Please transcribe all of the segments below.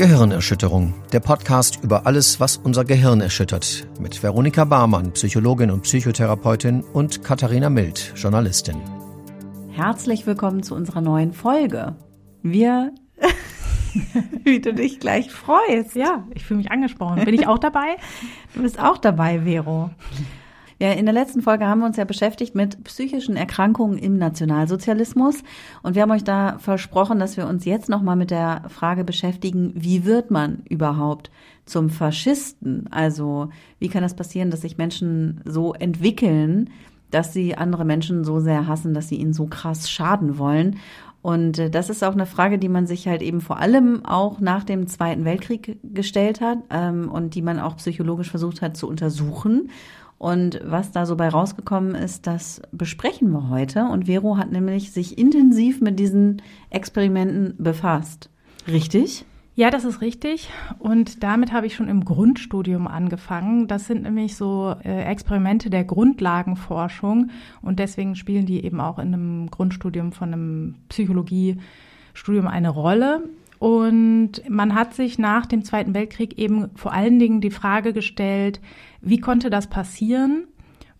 Gehirnerschütterung, der Podcast über alles, was unser Gehirn erschüttert, mit Veronika Barmann, Psychologin und Psychotherapeutin und Katharina Mild, Journalistin. Herzlich willkommen zu unserer neuen Folge. Wir, wie du dich gleich freust. Ja, ich fühle mich angesprochen. Bin ich auch dabei? Du bist auch dabei, Vero. Ja, in der letzten Folge haben wir uns ja beschäftigt mit psychischen Erkrankungen im Nationalsozialismus und wir haben euch da versprochen, dass wir uns jetzt nochmal mit der Frage beschäftigen, wie wird man überhaupt zum Faschisten? Also, wie kann das passieren, dass sich Menschen so entwickeln, dass sie andere Menschen so sehr hassen, dass sie ihnen so krass schaden wollen? Und äh, das ist auch eine Frage, die man sich halt eben vor allem auch nach dem Zweiten Weltkrieg gestellt hat ähm, und die man auch psychologisch versucht hat zu untersuchen. Und was da so bei rausgekommen ist, das besprechen wir heute. Und Vero hat nämlich sich intensiv mit diesen Experimenten befasst. Richtig? Ja, das ist richtig. Und damit habe ich schon im Grundstudium angefangen. Das sind nämlich so äh, Experimente der Grundlagenforschung. Und deswegen spielen die eben auch in einem Grundstudium von einem Psychologiestudium eine Rolle. Und man hat sich nach dem Zweiten Weltkrieg eben vor allen Dingen die Frage gestellt, wie konnte das passieren?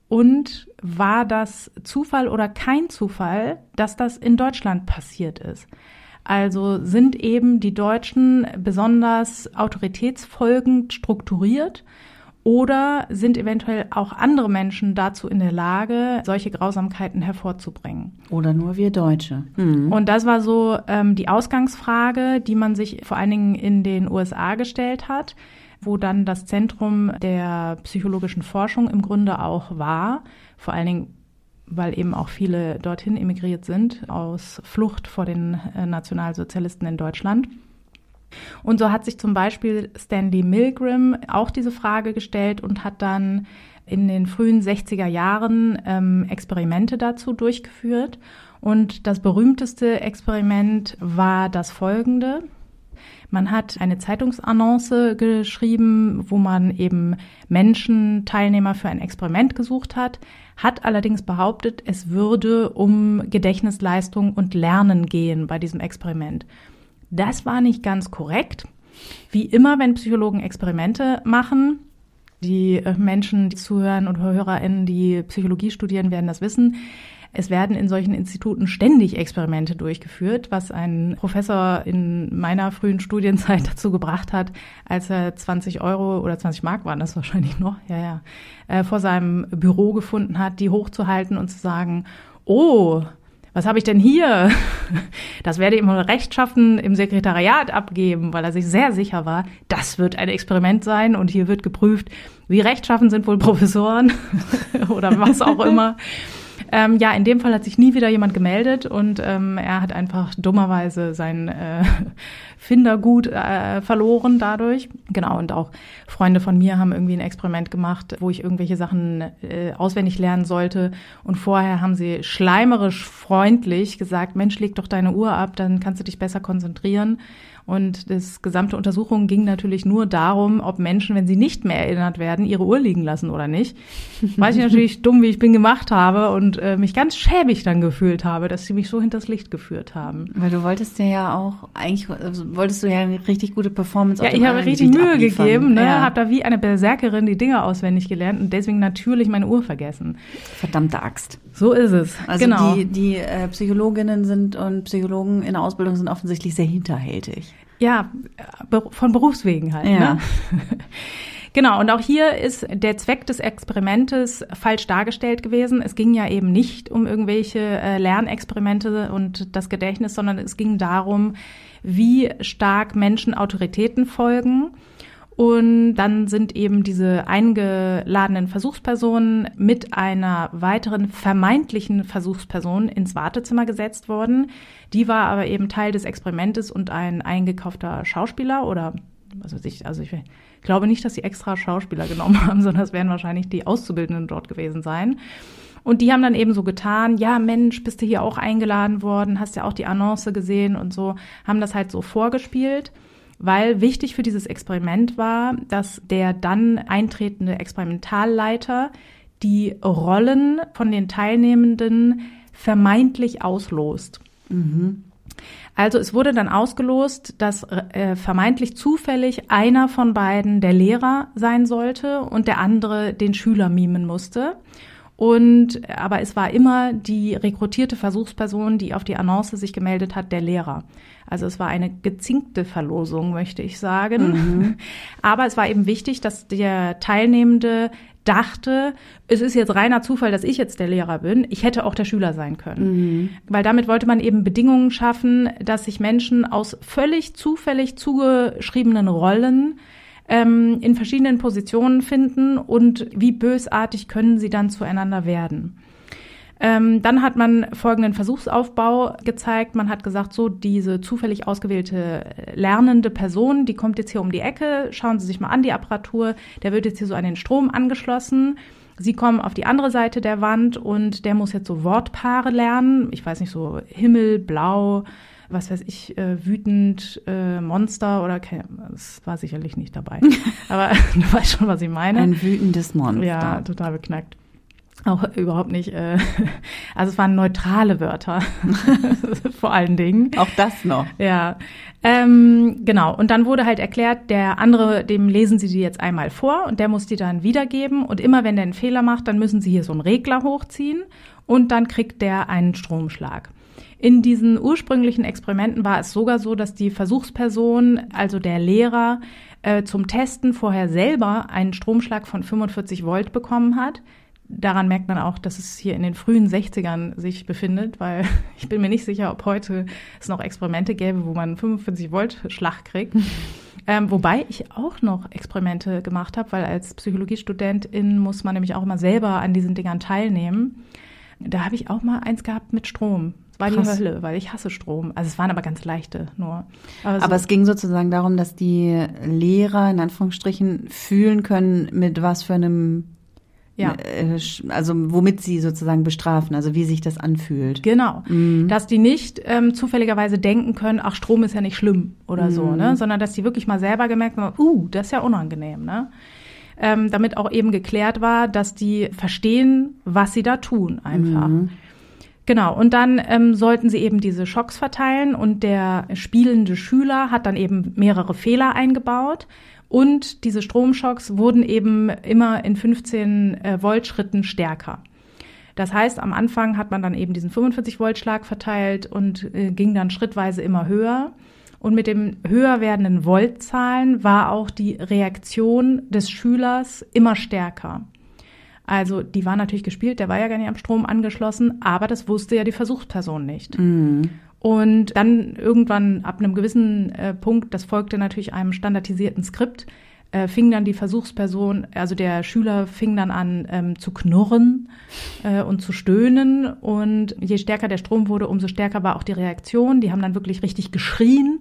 Und war das Zufall oder kein Zufall, dass das in Deutschland passiert ist? Also sind eben die Deutschen besonders autoritätsfolgend strukturiert oder sind eventuell auch andere Menschen dazu in der Lage, solche Grausamkeiten hervorzubringen? Oder nur wir Deutsche. Mhm. Und das war so ähm, die Ausgangsfrage, die man sich vor allen Dingen in den USA gestellt hat, wo dann das Zentrum der psychologischen Forschung im Grunde auch war. Vor allen Dingen weil eben auch viele dorthin emigriert sind aus Flucht vor den äh, Nationalsozialisten in Deutschland. Und so hat sich zum Beispiel Stanley Milgram auch diese Frage gestellt und hat dann in den frühen 60er Jahren ähm, Experimente dazu durchgeführt. Und das berühmteste Experiment war das folgende. Man hat eine Zeitungsannonce geschrieben, wo man eben Menschen, Teilnehmer für ein Experiment gesucht hat, hat allerdings behauptet, es würde um Gedächtnisleistung und Lernen gehen bei diesem Experiment. Das war nicht ganz korrekt. Wie immer, wenn Psychologen Experimente machen, die äh, Menschen, die zuhören und HörerInnen, die Psychologie studieren, werden das wissen. Es werden in solchen Instituten ständig Experimente durchgeführt, was ein Professor in meiner frühen Studienzeit dazu gebracht hat, als er 20 Euro oder 20 Mark waren das wahrscheinlich noch, ja, ja, äh, vor seinem Büro gefunden hat, die hochzuhalten und zu sagen, oh, was habe ich denn hier? Das werde ich mal rechtschaffen im Sekretariat abgeben, weil er sich sehr sicher war, das wird ein Experiment sein und hier wird geprüft, wie rechtschaffen sind wohl Professoren oder was auch immer. Ähm, ja, in dem Fall hat sich nie wieder jemand gemeldet und ähm, er hat einfach dummerweise sein äh, Findergut äh, verloren dadurch. Genau, und auch Freunde von mir haben irgendwie ein Experiment gemacht, wo ich irgendwelche Sachen äh, auswendig lernen sollte. Und vorher haben sie schleimerisch freundlich gesagt, Mensch, leg doch deine Uhr ab, dann kannst du dich besser konzentrieren. Und das gesamte Untersuchung ging natürlich nur darum, ob Menschen, wenn sie nicht mehr erinnert werden, ihre Uhr liegen lassen oder nicht. Weiß ich natürlich dumm, wie ich bin, gemacht habe und äh, mich ganz schäbig dann gefühlt habe, dass sie mich so hinters Licht geführt haben. Weil du wolltest dir ja auch, eigentlich also wolltest du ja eine richtig gute Performance Ja, ich habe richtig Mühe abliefern. gegeben, ne? Ja. habe da wie eine Berserkerin die Dinge auswendig gelernt und deswegen natürlich meine Uhr vergessen. Verdammte Axt. So ist es. Also genau. die, die äh, Psychologinnen sind und Psychologen in der Ausbildung sind offensichtlich sehr hinterhältig. Ja, von Berufswegen halt. Ja. Ne? Genau, und auch hier ist der Zweck des Experimentes falsch dargestellt gewesen. Es ging ja eben nicht um irgendwelche äh, Lernexperimente und das Gedächtnis, sondern es ging darum, wie stark Menschen Autoritäten folgen und dann sind eben diese eingeladenen Versuchspersonen mit einer weiteren vermeintlichen Versuchsperson ins Wartezimmer gesetzt worden. Die war aber eben Teil des Experimentes und ein eingekaufter Schauspieler oder was ich, also ich glaube nicht, dass sie extra Schauspieler genommen haben, sondern es werden wahrscheinlich die Auszubildenden dort gewesen sein. Und die haben dann eben so getan, ja Mensch, bist du hier auch eingeladen worden, hast ja auch die Annonce gesehen und so, haben das halt so vorgespielt weil wichtig für dieses Experiment war, dass der dann eintretende Experimentalleiter die Rollen von den Teilnehmenden vermeintlich auslost. Mhm. Also es wurde dann ausgelost, dass äh, vermeintlich zufällig einer von beiden der Lehrer sein sollte und der andere den Schüler mimen musste. Und aber es war immer die rekrutierte Versuchsperson, die auf die Annonce sich gemeldet hat, der Lehrer. Also es war eine gezinkte Verlosung, möchte ich sagen. Mhm. Aber es war eben wichtig, dass der Teilnehmende dachte, es ist jetzt reiner Zufall, dass ich jetzt der Lehrer bin. Ich hätte auch der Schüler sein können. Mhm. Weil damit wollte man eben Bedingungen schaffen, dass sich Menschen aus völlig zufällig zugeschriebenen Rollen ähm, in verschiedenen Positionen finden und wie bösartig können sie dann zueinander werden. Ähm, dann hat man folgenden Versuchsaufbau gezeigt. Man hat gesagt, so diese zufällig ausgewählte lernende Person, die kommt jetzt hier um die Ecke, schauen Sie sich mal an die Apparatur, der wird jetzt hier so an den Strom angeschlossen. Sie kommen auf die andere Seite der Wand und der muss jetzt so Wortpaare lernen. Ich weiß nicht, so Himmel, Blau, was weiß ich, äh, wütend, äh, Monster oder das war sicherlich nicht dabei. Aber du weißt schon, was ich meine. Ein wütendes Monster. Ja, total beknackt. Auch überhaupt nicht. Äh, also es waren neutrale Wörter, vor allen Dingen. Auch das noch. Ja, ähm, genau. Und dann wurde halt erklärt, der andere, dem lesen Sie die jetzt einmal vor und der muss die dann wiedergeben. Und immer wenn der einen Fehler macht, dann müssen Sie hier so einen Regler hochziehen und dann kriegt der einen Stromschlag. In diesen ursprünglichen Experimenten war es sogar so, dass die Versuchsperson, also der Lehrer, äh, zum Testen vorher selber einen Stromschlag von 45 Volt bekommen hat daran merkt man auch, dass es hier in den frühen 60ern sich befindet, weil ich bin mir nicht sicher, ob heute es noch Experimente gäbe, wo man 45 Volt Schlag kriegt. Ähm, wobei ich auch noch Experimente gemacht habe, weil als Psychologiestudentin muss man nämlich auch immer selber an diesen Dingern teilnehmen. Da habe ich auch mal eins gehabt mit Strom. War Krass. die Hölle, weil ich hasse Strom. Also es waren aber ganz leichte nur. Aber, so. aber es ging sozusagen darum, dass die Lehrer in Anführungsstrichen fühlen können, mit was für einem ja. Äh, also womit sie sozusagen bestrafen, also wie sich das anfühlt. Genau. Mhm. Dass die nicht ähm, zufälligerweise denken können, ach, Strom ist ja nicht schlimm oder mhm. so, ne? Sondern dass die wirklich mal selber gemerkt haben, uh, das ist ja unangenehm, ne? Ähm, damit auch eben geklärt war, dass die verstehen, was sie da tun, einfach. Mhm. Genau, und dann ähm, sollten sie eben diese Schocks verteilen und der spielende Schüler hat dann eben mehrere Fehler eingebaut. Und diese Stromschocks wurden eben immer in 15 äh, Volt Schritten stärker. Das heißt, am Anfang hat man dann eben diesen 45 Volt Schlag verteilt und äh, ging dann schrittweise immer höher. Und mit dem höher werdenden Voltzahlen war auch die Reaktion des Schülers immer stärker. Also die war natürlich gespielt, der war ja gar nicht am Strom angeschlossen, aber das wusste ja die Versuchsperson nicht. Mhm. Und dann irgendwann ab einem gewissen äh, Punkt, das folgte natürlich einem standardisierten Skript, äh, fing dann die Versuchsperson, also der Schüler fing dann an ähm, zu knurren äh, und zu stöhnen. Und je stärker der Strom wurde, umso stärker war auch die Reaktion. Die haben dann wirklich richtig geschrien.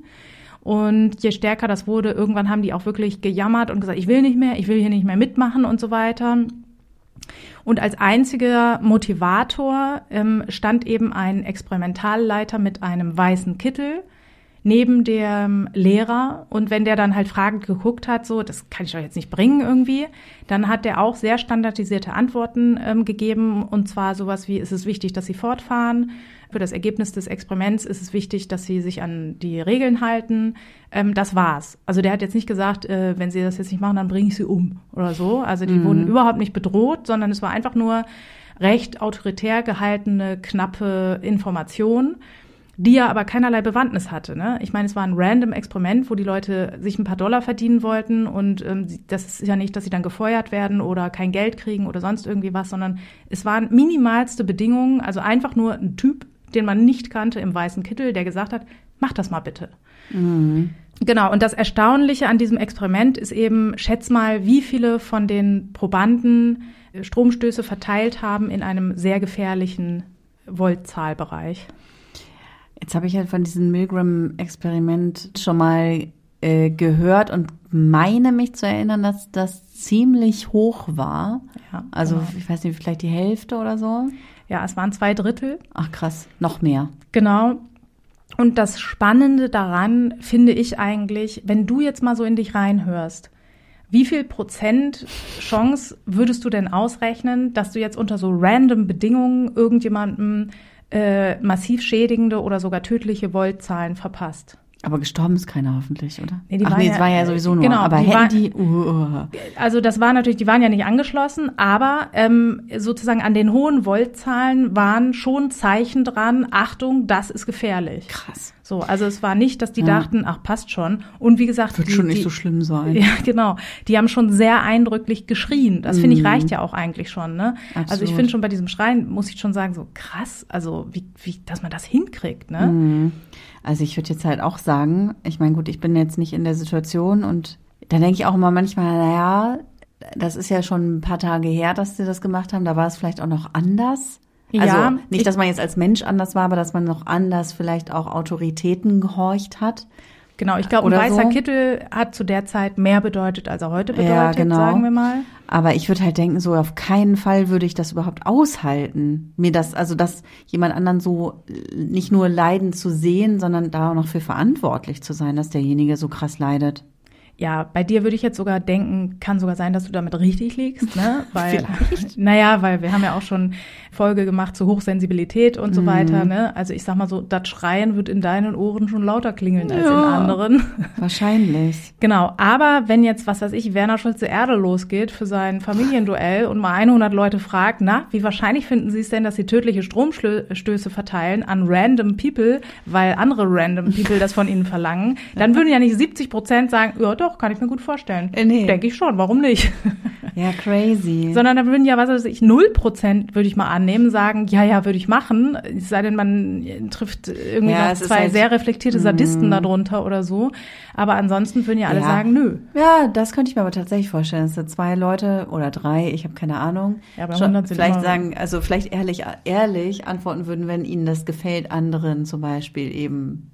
Und je stärker das wurde, irgendwann haben die auch wirklich gejammert und gesagt, ich will nicht mehr, ich will hier nicht mehr mitmachen und so weiter. Und als einziger Motivator ähm, stand eben ein Experimentalleiter mit einem weißen Kittel neben dem Lehrer. Und wenn der dann halt fragend geguckt hat, so, das kann ich doch jetzt nicht bringen irgendwie, dann hat der auch sehr standardisierte Antworten ähm, gegeben. Und zwar sowas wie, ist es wichtig, dass sie fortfahren? Für das Ergebnis des Experiments ist es wichtig, dass sie sich an die Regeln halten. Ähm, das war's. Also der hat jetzt nicht gesagt, äh, wenn sie das jetzt nicht machen, dann bringe ich sie um oder so. Also die mhm. wurden überhaupt nicht bedroht, sondern es war einfach nur recht autoritär gehaltene, knappe Information die ja aber keinerlei Bewandtnis hatte. Ne? Ich meine, es war ein random Experiment, wo die Leute sich ein paar Dollar verdienen wollten und ähm, das ist ja nicht, dass sie dann gefeuert werden oder kein Geld kriegen oder sonst irgendwie was, sondern es waren minimalste Bedingungen, also einfach nur ein Typ, den man nicht kannte im weißen Kittel, der gesagt hat, mach das mal bitte. Mhm. Genau, und das Erstaunliche an diesem Experiment ist eben, schätz mal, wie viele von den Probanden Stromstöße verteilt haben in einem sehr gefährlichen Voltzahlbereich. Jetzt habe ich halt von diesem Milgram-Experiment schon mal äh, gehört und meine mich zu erinnern, dass das ziemlich hoch war. Ja, also genau. ich weiß nicht, vielleicht die Hälfte oder so. Ja, es waren zwei Drittel. Ach krass, noch mehr. Genau. Und das Spannende daran finde ich eigentlich, wenn du jetzt mal so in dich reinhörst, wie viel Prozent Chance würdest du denn ausrechnen, dass du jetzt unter so random Bedingungen irgendjemandem äh, massiv schädigende oder sogar tödliche Voltzahlen verpasst. Aber gestorben ist keiner hoffentlich, oder? Nee, die Ach waren nee, ja- es war ja sowieso nur. genau, aber die hätten waren- die. Uh, Also das war natürlich, die waren ja nicht angeschlossen, aber ähm, sozusagen an den hohen Voltzahlen waren schon Zeichen dran, Achtung, das ist gefährlich. krass. So, also es war nicht, dass die Ja. dachten, ach, passt schon. Und wie gesagt, Wird die, schon nicht die, so schlimm sein. Ja, genau. Die haben schon sehr eindrücklich geschrien. Das finde ich Mhm. reicht ja auch eigentlich schon. Ne? Also ich Absolut. finde schon bei diesem Schreien muss ich schon sagen, so krass, also wie, wie dass man das hinkriegt. Ne? Mhm. Also ich würde jetzt halt auch sagen, ich meine, gut, ich bin jetzt nicht in der Situation und da denke ich auch immer manchmal, naja, das ist ja schon ein paar Tage her, dass sie das gemacht haben. Da war es vielleicht auch noch anders. Also Ja, nicht, ich- dass man jetzt als Mensch anders war, aber dass man noch anders vielleicht auch Autoritäten gehorcht hat. Genau, ich glaube, ein weißer so. Kittel hat zu der Zeit mehr bedeutet, als er heute bedeutet, Ja, genau. sagen wir mal. Aber ich würde halt denken, so auf keinen Fall würde ich das überhaupt aushalten. Mir das, also das jemand anderen so nicht nur leiden zu sehen, sondern da auch noch für verantwortlich zu sein, dass derjenige so krass leidet. Ja, bei dir würde ich jetzt sogar denken, kann sogar sein, dass du damit richtig liegst, ne? Weil, Vielleicht. naja, weil wir haben ja auch schon Folge gemacht zu Hochsensibilität und Mhm. so weiter, ne? Also ich sag mal so, das Schreien wird in deinen Ohren schon lauter klingeln als in Ja. anderen. Wahrscheinlich. Genau, aber wenn jetzt, was weiß ich, Werner Schulze Erde losgeht für sein Familienduell und mal 100 Leute fragt, na, wie wahrscheinlich finden Sie es denn, dass Sie tödliche Stromstöße verteilen an random people, weil andere random people das von Ihnen verlangen, dann würden ja nicht 70 Prozent sagen, ja doch, kann ich mir gut vorstellen. Äh, nee. Denke ich schon, warum nicht? Ja, crazy. Sondern dann würden ja, was weiß ich, 0 Prozent, würde ich mal annehmen, sagen, ja, ja, würde ich machen. Es sei denn, man trifft irgendwie Ja, noch zwei halt- sehr reflektierte Sadisten darunter oder so. Aber ansonsten würden ja alle Ja. sagen, nö. ja, das könnte ich mir aber tatsächlich vorstellen, dass da zwei Leute oder drei, ich habe keine Ahnung, Ja, bei schon 100 sind vielleicht sagen, also vielleicht ehrlich, ehrlich antworten würden, wenn ihnen das gefällt, anderen zum Beispiel eben.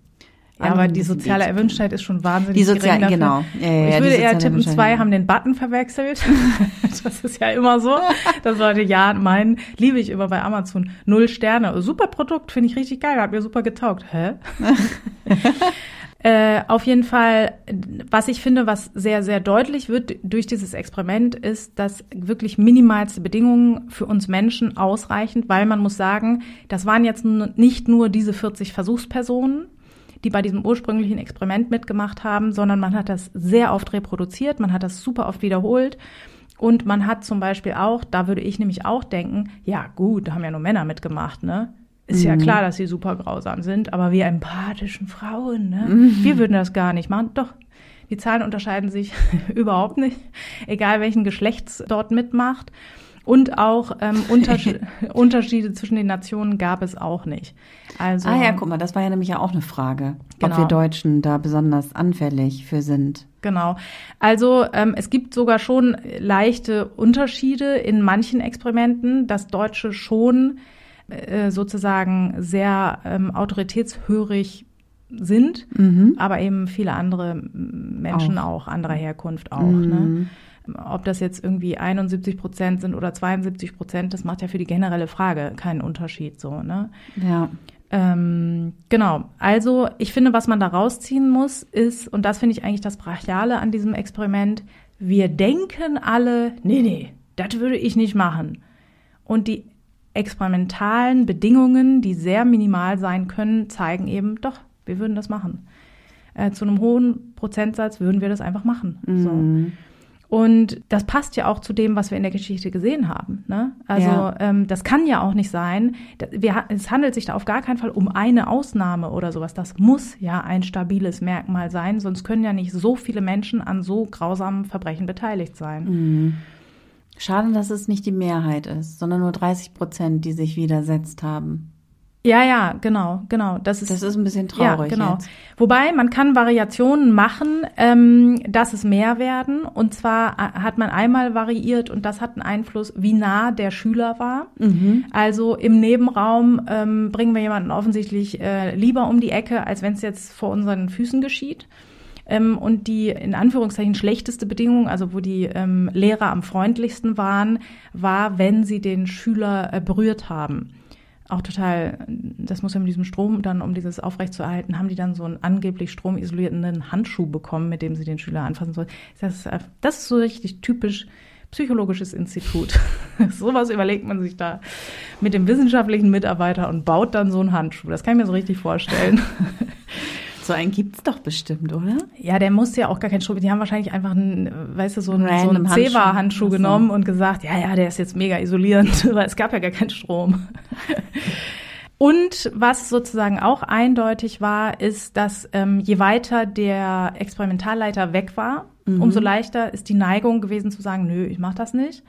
Ja, aber die soziale. Erwünschtheit ist schon wahnsinnig Die sozial- gering dafür. genau. Ja, ja, ich würde eher tippen, zwei haben den Button verwechselt. das ist ja immer so, dass Leute ja meinen, liebe ich immer bei Amazon, null Sterne. Super Produkt, finde ich richtig geil, hat mir super getaugt. Hä? Äh, auf jeden Fall, was ich finde, was sehr, sehr deutlich wird durch dieses Experiment, ist, dass wirklich minimalste Bedingungen für uns Menschen ausreichen, weil man muss sagen, das waren jetzt nicht nur diese 40 Versuchspersonen, die bei diesem ursprünglichen Experiment mitgemacht haben, sondern man hat das sehr oft reproduziert, man hat das super oft wiederholt. Und man hat zum Beispiel auch, da würde ich nämlich auch denken, ja gut, da haben ja nur Männer mitgemacht, ne? Ist ja klar, dass sie super grausam sind, aber wir empathischen Frauen, ne? Wir würden das gar nicht machen. Doch, die Zahlen unterscheiden sich überhaupt nicht, egal welchen Geschlechts dort mitmacht. Und auch ähm, Unterschied, Unterschiede zwischen den Nationen gab es auch nicht. Also, Ah ja, guck mal, das war ja nämlich ja auch eine Frage, ob Genau. wir Deutschen da besonders anfällig für sind. Genau. Also ähm, es gibt sogar schon leichte Unterschiede in manchen Experimenten, dass Deutsche schon äh, sozusagen sehr ähm, autoritätshörig sind, aber eben viele andere Menschen auch, anderer Herkunft auch. Ne? Ob das jetzt irgendwie 71 Prozent sind oder 72 Prozent, das macht ja für die generelle Frage keinen Unterschied so. Ne? Ja. Ähm, genau. Also ich finde, was man da rausziehen muss, ist, und das finde ich eigentlich das Brachiale an diesem Experiment, wir denken alle, nee, nee, das würde ich nicht machen. Und die experimentalen Bedingungen, die sehr minimal sein können, zeigen eben, doch, wir würden das machen. Äh, zu einem hohen Prozentsatz würden wir das einfach machen. So. Und das passt ja auch zu dem, was wir in der Geschichte gesehen haben. Ne? Also Ja. ähm, das kann ja auch nicht sein. Wir, es handelt sich da auf gar keinen Fall um eine Ausnahme oder sowas. Das muss ja ein stabiles Merkmal sein, sonst können ja nicht so viele Menschen an so grausamen Verbrechen beteiligt sein. Schade, dass es nicht die Mehrheit ist, sondern nur 30 Prozent, die sich widersetzt haben. Ja, ja, genau, genau. Das ist, Das ist ein bisschen traurig Ja, genau. jetzt. Wobei man kann Variationen machen, ähm, dass es mehr werden. Und zwar äh, hat man einmal variiert und das hat einen Einfluss, wie nah der Schüler war. Also im Nebenraum ähm, bringen wir jemanden offensichtlich äh, lieber um die Ecke, als wenn es jetzt vor unseren Füßen geschieht. Ähm, und die in Anführungszeichen schlechteste Bedingung, also wo die ähm, Lehrer am freundlichsten waren, war, wenn sie den Schüler äh, berührt haben. Auch total, das muss ja mit diesem Strom dann, um dieses aufrechtzuerhalten, haben die dann so einen angeblich stromisolierenden Handschuh bekommen, mit dem sie den Schüler anfassen sollen. Das das ist so richtig typisch Psychologisches Institut. Sowas überlegt man sich da mit dem wissenschaftlichen Mitarbeiter und baut dann so einen Handschuh. Das kann ich mir so richtig vorstellen. So einen gibt's doch bestimmt, oder? Ja, der musste ja auch gar keinen Strom. Die haben wahrscheinlich einfach einen, weißt du, so einen, so einen Zewa-Handschuh genommen und gesagt, ja, ja, der ist jetzt mega isolierend, weil es gab ja gar keinen Strom. Und was sozusagen auch eindeutig war, ist, dass ähm, je weiter der Experimentalleiter weg war, mhm. umso leichter ist die Neigung gewesen zu sagen, nö, ich mach das nicht.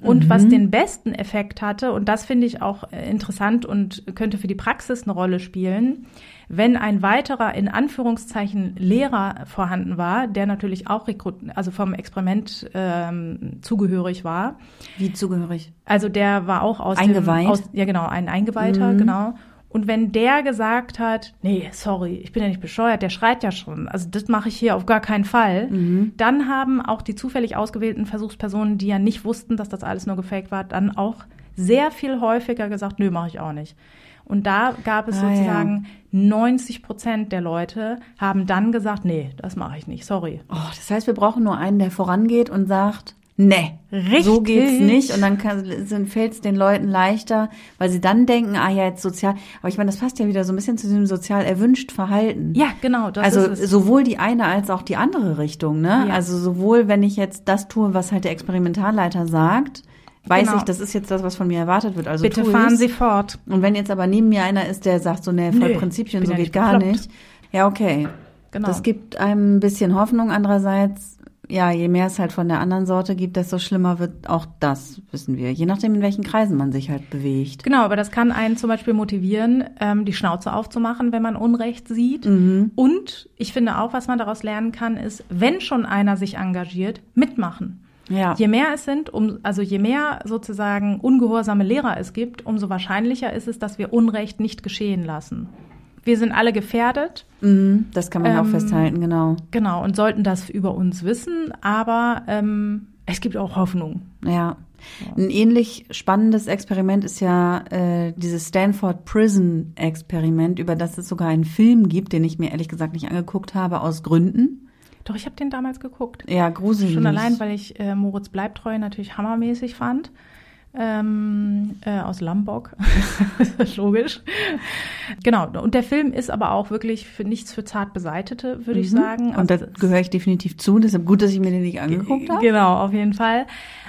Und mhm. was den besten Effekt hatte, und das finde ich auch äh, interessant und könnte für die Praxis eine Rolle spielen, wenn ein weiterer in Anführungszeichen Lehrer vorhanden war, der natürlich auch Rekrut also vom Experiment ähm, zugehörig war. Wie zugehörig? Also der war auch aus Eingeweiht? Dem, aus, ja genau, ein Eingeweihter, mhm. genau. Und wenn der gesagt hat, nee, sorry, ich bin ja nicht bescheuert, der schreit ja schon, also das mache ich hier auf gar keinen Fall, mhm. dann haben auch die zufällig ausgewählten Versuchspersonen, die ja nicht wussten, dass das alles nur gefaked war, dann auch sehr viel häufiger gesagt, nö, mache ich auch nicht. Und da gab es ah, sozusagen ja. 90 Prozent der Leute haben dann gesagt, nee, das mache ich nicht, sorry. Oh, das heißt, wir brauchen nur einen, der vorangeht und sagt, nee, Richtig. so geht's nicht. Und dann fällt es den Leuten leichter, weil sie dann denken, ah ja, jetzt sozial. Aber ich meine, das passt ja wieder so ein bisschen zu dem sozial erwünscht Verhalten. Ja, genau. Also sowohl die eine als auch die andere Richtung. Ne? Ja. Also sowohl, wenn ich jetzt das tue, was halt der Experimentalleiter sagt, weiß genau. ich, das ist jetzt das, was von mir erwartet wird. Also bitte fahren Sie fort. Und wenn jetzt aber neben mir einer ist, der sagt so, ne, voll Nö, Prinzipien, so geht gar nicht. Ja, okay. Genau. Das gibt einem ein bisschen Hoffnung. Andererseits, ja, je mehr es halt von der anderen Sorte gibt, desto schlimmer wird auch das, wissen wir. Je nachdem, in welchen Kreisen man sich halt bewegt. Genau, aber das kann einen zum Beispiel motivieren, ähm, die Schnauze aufzumachen, wenn man Unrecht sieht. Mhm. Und ich finde auch, was man daraus lernen kann, ist, wenn schon einer sich engagiert, mitmachen. Ja. Je mehr es sind, um, also je mehr sozusagen ungehorsame Lehrer es gibt, umso wahrscheinlicher ist es, dass wir Unrecht nicht geschehen lassen. Wir sind alle gefährdet. Mhm, das kann man ähm, auch festhalten, genau. Genau, und sollten das über uns wissen, aber ähm, es gibt auch Hoffnung. Ja. Ein ähnlich spannendes Experiment ist ja äh, dieses Stanford Prison Experiment, über das es sogar einen Film gibt, den ich mir ehrlich gesagt nicht angeguckt habe, aus Gründen. Doch, ich habe den damals geguckt. Ja, gruselig. Schon allein, weil ich äh, Moritz Bleibtreu natürlich hammermäßig fand. Ähm, äh, aus Lambok. Logisch. Genau. Und der Film ist aber auch wirklich für nichts für zart Beseitete, würde mhm. ich sagen. Also, Und da gehöre ich definitiv zu. Deshalb gut, dass ich mir den nicht angeguckt habe. Genau, auf jeden Fall.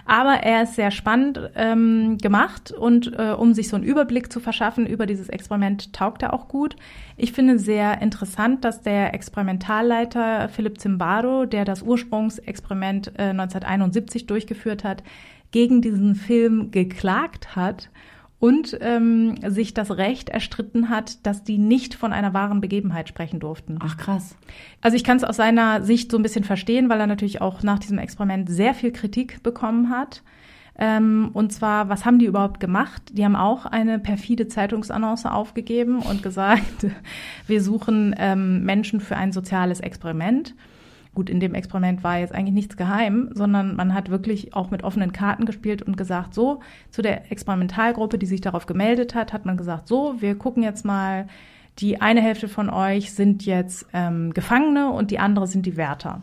Aber er ist sehr spannend ähm, gemacht und äh, um sich so einen Überblick zu verschaffen über dieses Experiment, taugt er auch gut. Ich finde sehr interessant, dass der Experimentalleiter Philipp Zimbardo, der das Ursprungsexperiment äh, 1971 durchgeführt hat, gegen diesen Film geklagt hat und ähm, sich das Recht erstritten hat, dass die nicht von einer wahren Begebenheit sprechen durften. Ach krass. Also ich kann es aus seiner Sicht so ein bisschen verstehen, weil er natürlich auch nach diesem Experiment sehr viel Kritik bekommen hat. Ähm, und zwar, was haben die überhaupt gemacht? Die haben auch eine perfide Zeitungsannonce aufgegeben und gesagt, wir suchen ähm, Menschen für ein soziales Experiment. Gut, in dem Experiment war jetzt eigentlich nichts geheim, sondern man hat wirklich auch mit offenen Karten gespielt und gesagt, so, zu der Experimentalgruppe, die sich darauf gemeldet hat, hat man gesagt, so, wir gucken jetzt mal, die eine Hälfte von euch sind jetzt ähm, Gefangene und die andere sind die Wärter.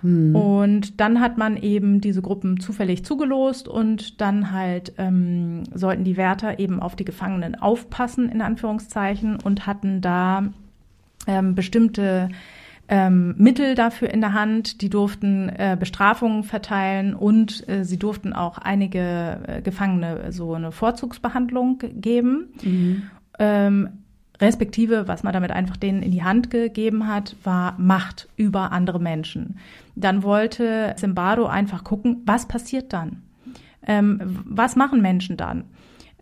Hm. Und dann hat man eben diese Gruppen zufällig zugelost und dann halt ähm, sollten die Wärter eben auf die Gefangenen aufpassen, in Anführungszeichen, und hatten da ähm, bestimmte ähm, Mittel dafür in der Hand. Die durften äh, Bestrafungen verteilen und äh, sie durften auch einige äh, Gefangene so eine Vorzugsbehandlung geben. Mhm. Ähm, respektive, was man damit einfach denen in die Hand gegeben hat, war Macht über andere Menschen. Dann wollte Zimbardo einfach gucken, was passiert dann? Ähm, was machen Menschen dann?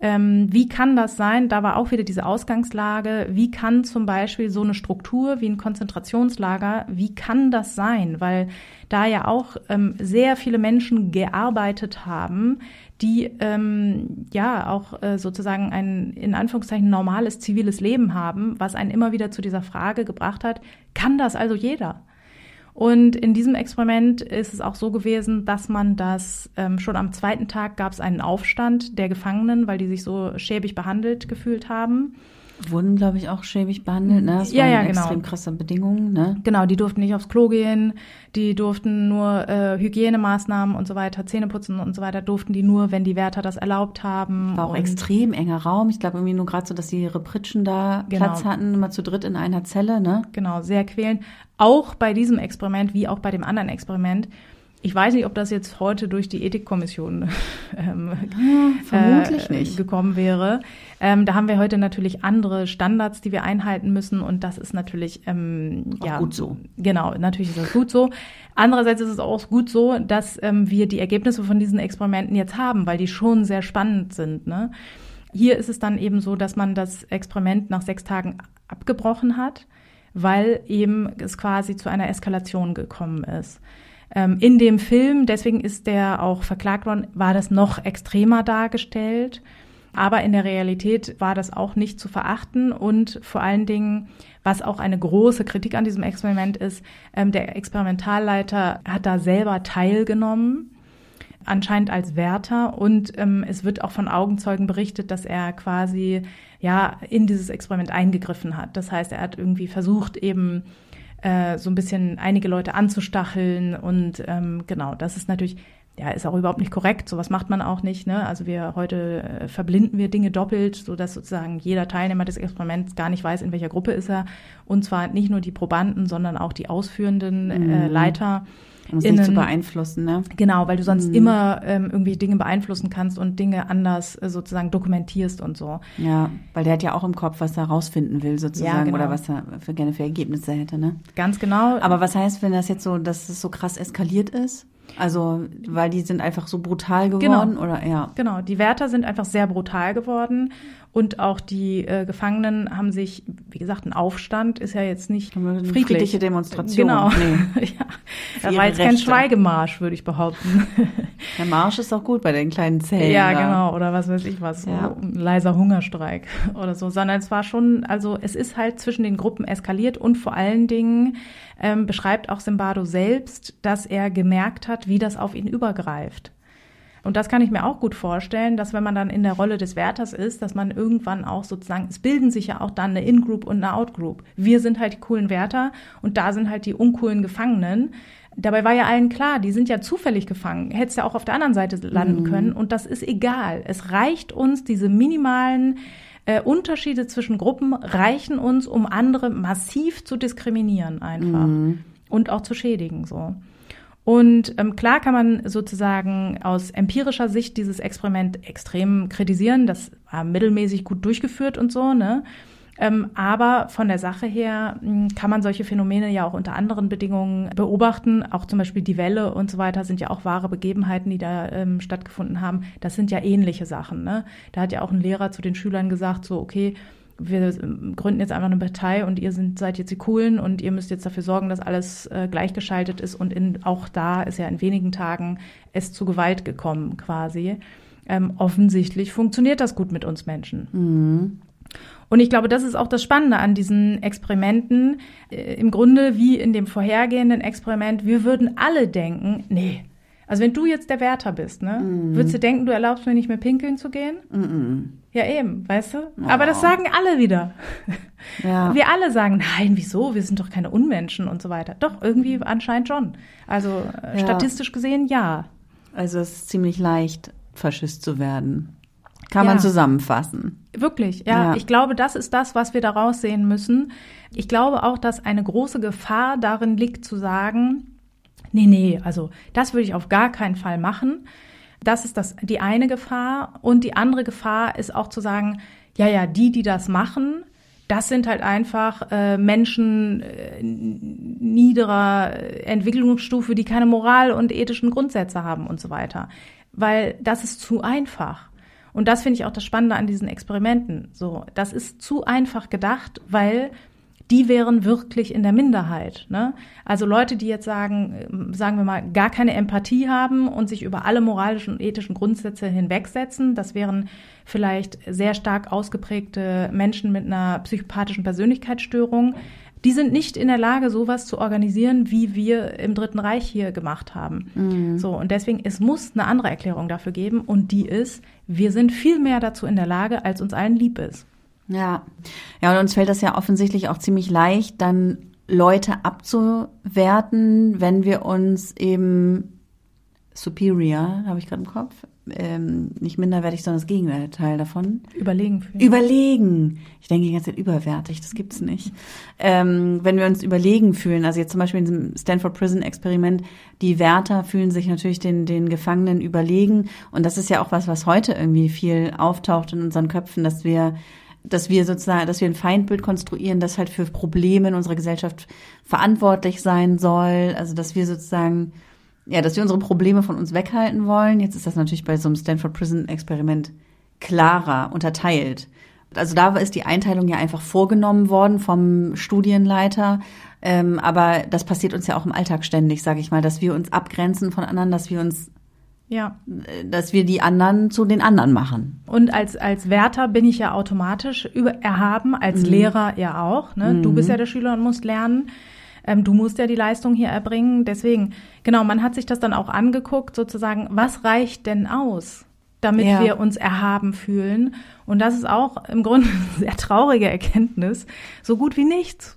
Ähm, wie kann das sein? Da war auch wieder diese Ausgangslage. Wie kann zum Beispiel so eine Struktur wie ein Konzentrationslager, wie kann das sein? Weil da ja auch ähm, sehr viele Menschen gearbeitet haben, die ähm, ja auch äh, sozusagen ein in Anführungszeichen normales ziviles Leben haben, was einen immer wieder zu dieser Frage gebracht hat, kann das also jeder? Und in diesem Experiment ist es auch so gewesen, dass man das ähm, schon am zweiten Tag gab es einen Aufstand der Gefangenen, weil die sich so schäbig behandelt gefühlt haben. Wurden, glaube ich, auch schäbig behandelt. Ne? Das Ja, waren ja, genau. extrem krasse Bedingungen. Ne? Genau, die durften nicht aufs Klo gehen, die durften nur äh, Hygienemaßnahmen und so weiter, Zähneputzen und so weiter, durften die nur, wenn die Wärter das erlaubt haben. War auch extrem enger Raum. Ich glaube irgendwie nur gerade so, dass die ihre Pritschen da Genau. Platz hatten, immer zu dritt in einer Zelle. Ne? Genau, sehr quälend. Auch bei diesem Experiment, wie auch bei dem anderen Experiment. Ich weiß nicht, ob das jetzt heute durch die Ethikkommission ähm, vermutlich äh, nicht. gekommen wäre. Ähm, da haben wir heute natürlich andere Standards, die wir einhalten müssen und das ist natürlich ähm, Auch ja gut so. Genau, natürlich ist das gut so. Andererseits ist es auch gut so, dass ähm, wir die Ergebnisse von diesen Experimenten jetzt haben, weil die schon sehr spannend sind. Ne? Hier ist es dann eben so, dass man das Experiment nach sechs Tagen abgebrochen hat, weil eben es quasi zu einer Eskalation gekommen ist. Ähm, in dem Film, deswegen ist der auch verklagt worden, war das noch extremer dargestellt. Aber in der Realität war das auch nicht zu verachten und vor allen Dingen, was auch eine große Kritik an diesem Experiment ist, ähm, der Experimentalleiter hat da selber teilgenommen anscheinend als Wärter und ähm, es wird auch von Augenzeugen berichtet, dass er quasi ja in dieses Experiment eingegriffen hat. Das heißt, er hat irgendwie versucht eben äh, so ein bisschen einige Leute anzustacheln und ähm, genau, das ist natürlich ja, ist auch überhaupt nicht korrekt. Sowas macht man auch nicht. Ne? Also wir heute äh, verblinden wir Dinge doppelt, so dass sozusagen jeder Teilnehmer des Experiments gar nicht weiß, in welcher Gruppe ist er. Und zwar nicht nur die Probanden, sondern auch die ausführenden äh, Leiter. Um es nicht zu beeinflussen. Ne? Genau, weil du sonst immer ähm, irgendwie Dinge beeinflussen kannst und Dinge anders äh, sozusagen dokumentierst und so. Ja, weil der hat ja auch im Kopf, was er rausfinden will sozusagen Ja, genau. oder was er für gerne für Ergebnisse hätte. Ne? Ganz genau. Aber was heißt, wenn das jetzt so, dass es so krass eskaliert ist? Also, weil die sind einfach so brutal geworden Genau. oder ja. Genau, die Wärter sind einfach sehr brutal geworden und auch die äh, Gefangenen haben sich, wie gesagt, ein Aufstand ist ja jetzt nicht friedlich. friedliche Demonstration. Genau. Nee. ja. Das ihre war jetzt kein Rechte. Schweigemarsch, würde ich behaupten. Der Marsch ist auch gut bei den kleinen Zellen. ja, da. genau. Oder was weiß ich was. So Ja. ein leiser Hungerstreik oder so. Sondern es war schon, also es ist halt zwischen den Gruppen eskaliert und vor allen Dingen ähm, beschreibt auch Simbardo selbst, dass er gemerkt hat, wie das auf ihn übergreift. Und das kann ich mir auch gut vorstellen, dass wenn man dann in der Rolle des Wärters ist, dass man irgendwann auch sozusagen, es bilden sich ja auch dann eine In-Group und eine Out-Group. Wir sind halt die coolen Wärter und da sind halt die uncoolen Gefangenen. Dabei war ja allen klar, die sind ja zufällig gefangen. Hättest ja auch auf der anderen Seite landen können und das ist egal. Es reicht uns, diese minimalen äh, Unterschiede zwischen Gruppen reichen uns, um andere massiv zu diskriminieren einfach und auch zu schädigen so. Und ähm, klar kann man sozusagen aus empirischer Sicht dieses Experiment extrem kritisieren. Das war mittelmäßig gut durchgeführt und so, ne? Ähm, aber von der Sache her mh, kann man solche Phänomene ja auch unter anderen Bedingungen beobachten. Auch zum Beispiel die Welle und so weiter sind ja auch wahre Begebenheiten, die da ähm, stattgefunden haben. Das sind ja ähnliche Sachen. Ne? Da hat ja auch ein Lehrer zu den Schülern gesagt, so, okay, wir gründen jetzt einfach eine Partei und ihr sind, seid jetzt die Coolen und ihr müsst jetzt dafür sorgen, dass alles äh, gleichgeschaltet ist. Und in, auch da ist ja in wenigen Tagen es zu Gewalt gekommen quasi. Ähm, offensichtlich funktioniert das gut mit uns Menschen. Und ich glaube, das ist auch das Spannende an diesen Experimenten. Äh, Im Grunde wie in dem vorhergehenden Experiment, wir würden alle denken, nee. Also wenn du jetzt der Wärter bist, ne, würdest du denken, du erlaubst mir nicht mehr pinkeln zu gehen? Ja, eben, weißt du? Aber das sagen alle wieder. Ja. Wir alle sagen, nein, wieso? Wir sind doch keine Unmenschen und so weiter. Doch, irgendwie anscheinend schon. Also äh, Ja. statistisch gesehen, ja. Also es ist ziemlich leicht, Faschist zu werden. Kann Ja. man zusammenfassen. Wirklich, ja. Ja. Ich glaube, das ist das, was wir daraus sehen müssen. Ich glaube auch, dass eine große Gefahr darin liegt, zu sagen, nee, nee, also das würde ich auf gar keinen Fall machen. Das ist das, die eine Gefahr. Und die andere Gefahr ist auch zu sagen, ja, ja, die, die das machen, das sind halt einfach äh, Menschen äh, niederer Entwicklungsstufe, die keine Moral und ethischen Grundsätze haben und so weiter. Weil das ist zu einfach. Und das finde ich auch das Spannende an diesen Experimenten. So, das ist zu einfach gedacht, weil die wären wirklich in der Minderheit. Ne? Also Leute, die jetzt sagen, ähm, sagen wir mal, gar keine Empathie haben und sich über alle moralischen und ethischen Grundsätze hinwegsetzen, das wären vielleicht sehr stark ausgeprägte Menschen mit einer psychopathischen Persönlichkeitsstörung. Die sind nicht in der Lage, sowas zu organisieren, wie wir im Dritten Reich hier gemacht haben. So, und deswegen, es muss eine andere Erklärung dafür geben, und die ist, wir sind viel mehr dazu in der Lage, als uns allen lieb ist. Ja. Ja, und uns fällt das ja offensichtlich auch ziemlich leicht, dann Leute abzuwerten, wenn wir uns eben superior, habe ich gerade im Kopf, ähm, nicht minderwertig, sondern das Gegenteil davon. Überlegen fühlen. Überlegen. Ich denke die ganze Zeit überwertig, das gibt's nicht. Ähm, wenn wir uns überlegen fühlen, also jetzt zum Beispiel in diesem Stanford Prison Experiment, die Wärter fühlen sich natürlich den, den Gefangenen überlegen. Und das ist ja auch was, was heute irgendwie viel auftaucht in unseren Köpfen, dass wir dass wir sozusagen, dass wir ein Feindbild konstruieren, das halt für Probleme in unserer Gesellschaft verantwortlich sein soll. Also dass wir sozusagen, ja, dass wir unsere Probleme von uns weghalten wollen. Jetzt ist das natürlich bei so einem Stanford Prison Experiment klarer unterteilt. Also da ist die Einteilung ja einfach vorgenommen worden vom Studienleiter. Ähm, aber das passiert uns ja auch im Alltag ständig, sage ich mal, dass wir uns abgrenzen von anderen, dass wir uns ja. dass wir die anderen zu den anderen machen. Und als, als Wärter bin ich ja automatisch über, erhaben, als mhm. Lehrer ja auch. Ne? Mhm. Du bist ja der Schüler und musst lernen. Ähm, du musst ja die Leistung hier erbringen. Deswegen, genau, man hat sich das dann auch angeguckt, sozusagen, was reicht denn aus? Damit ja. wir uns erhaben fühlen. Und das ist auch im Grunde eine sehr traurige Erkenntnis. So gut wie nichts.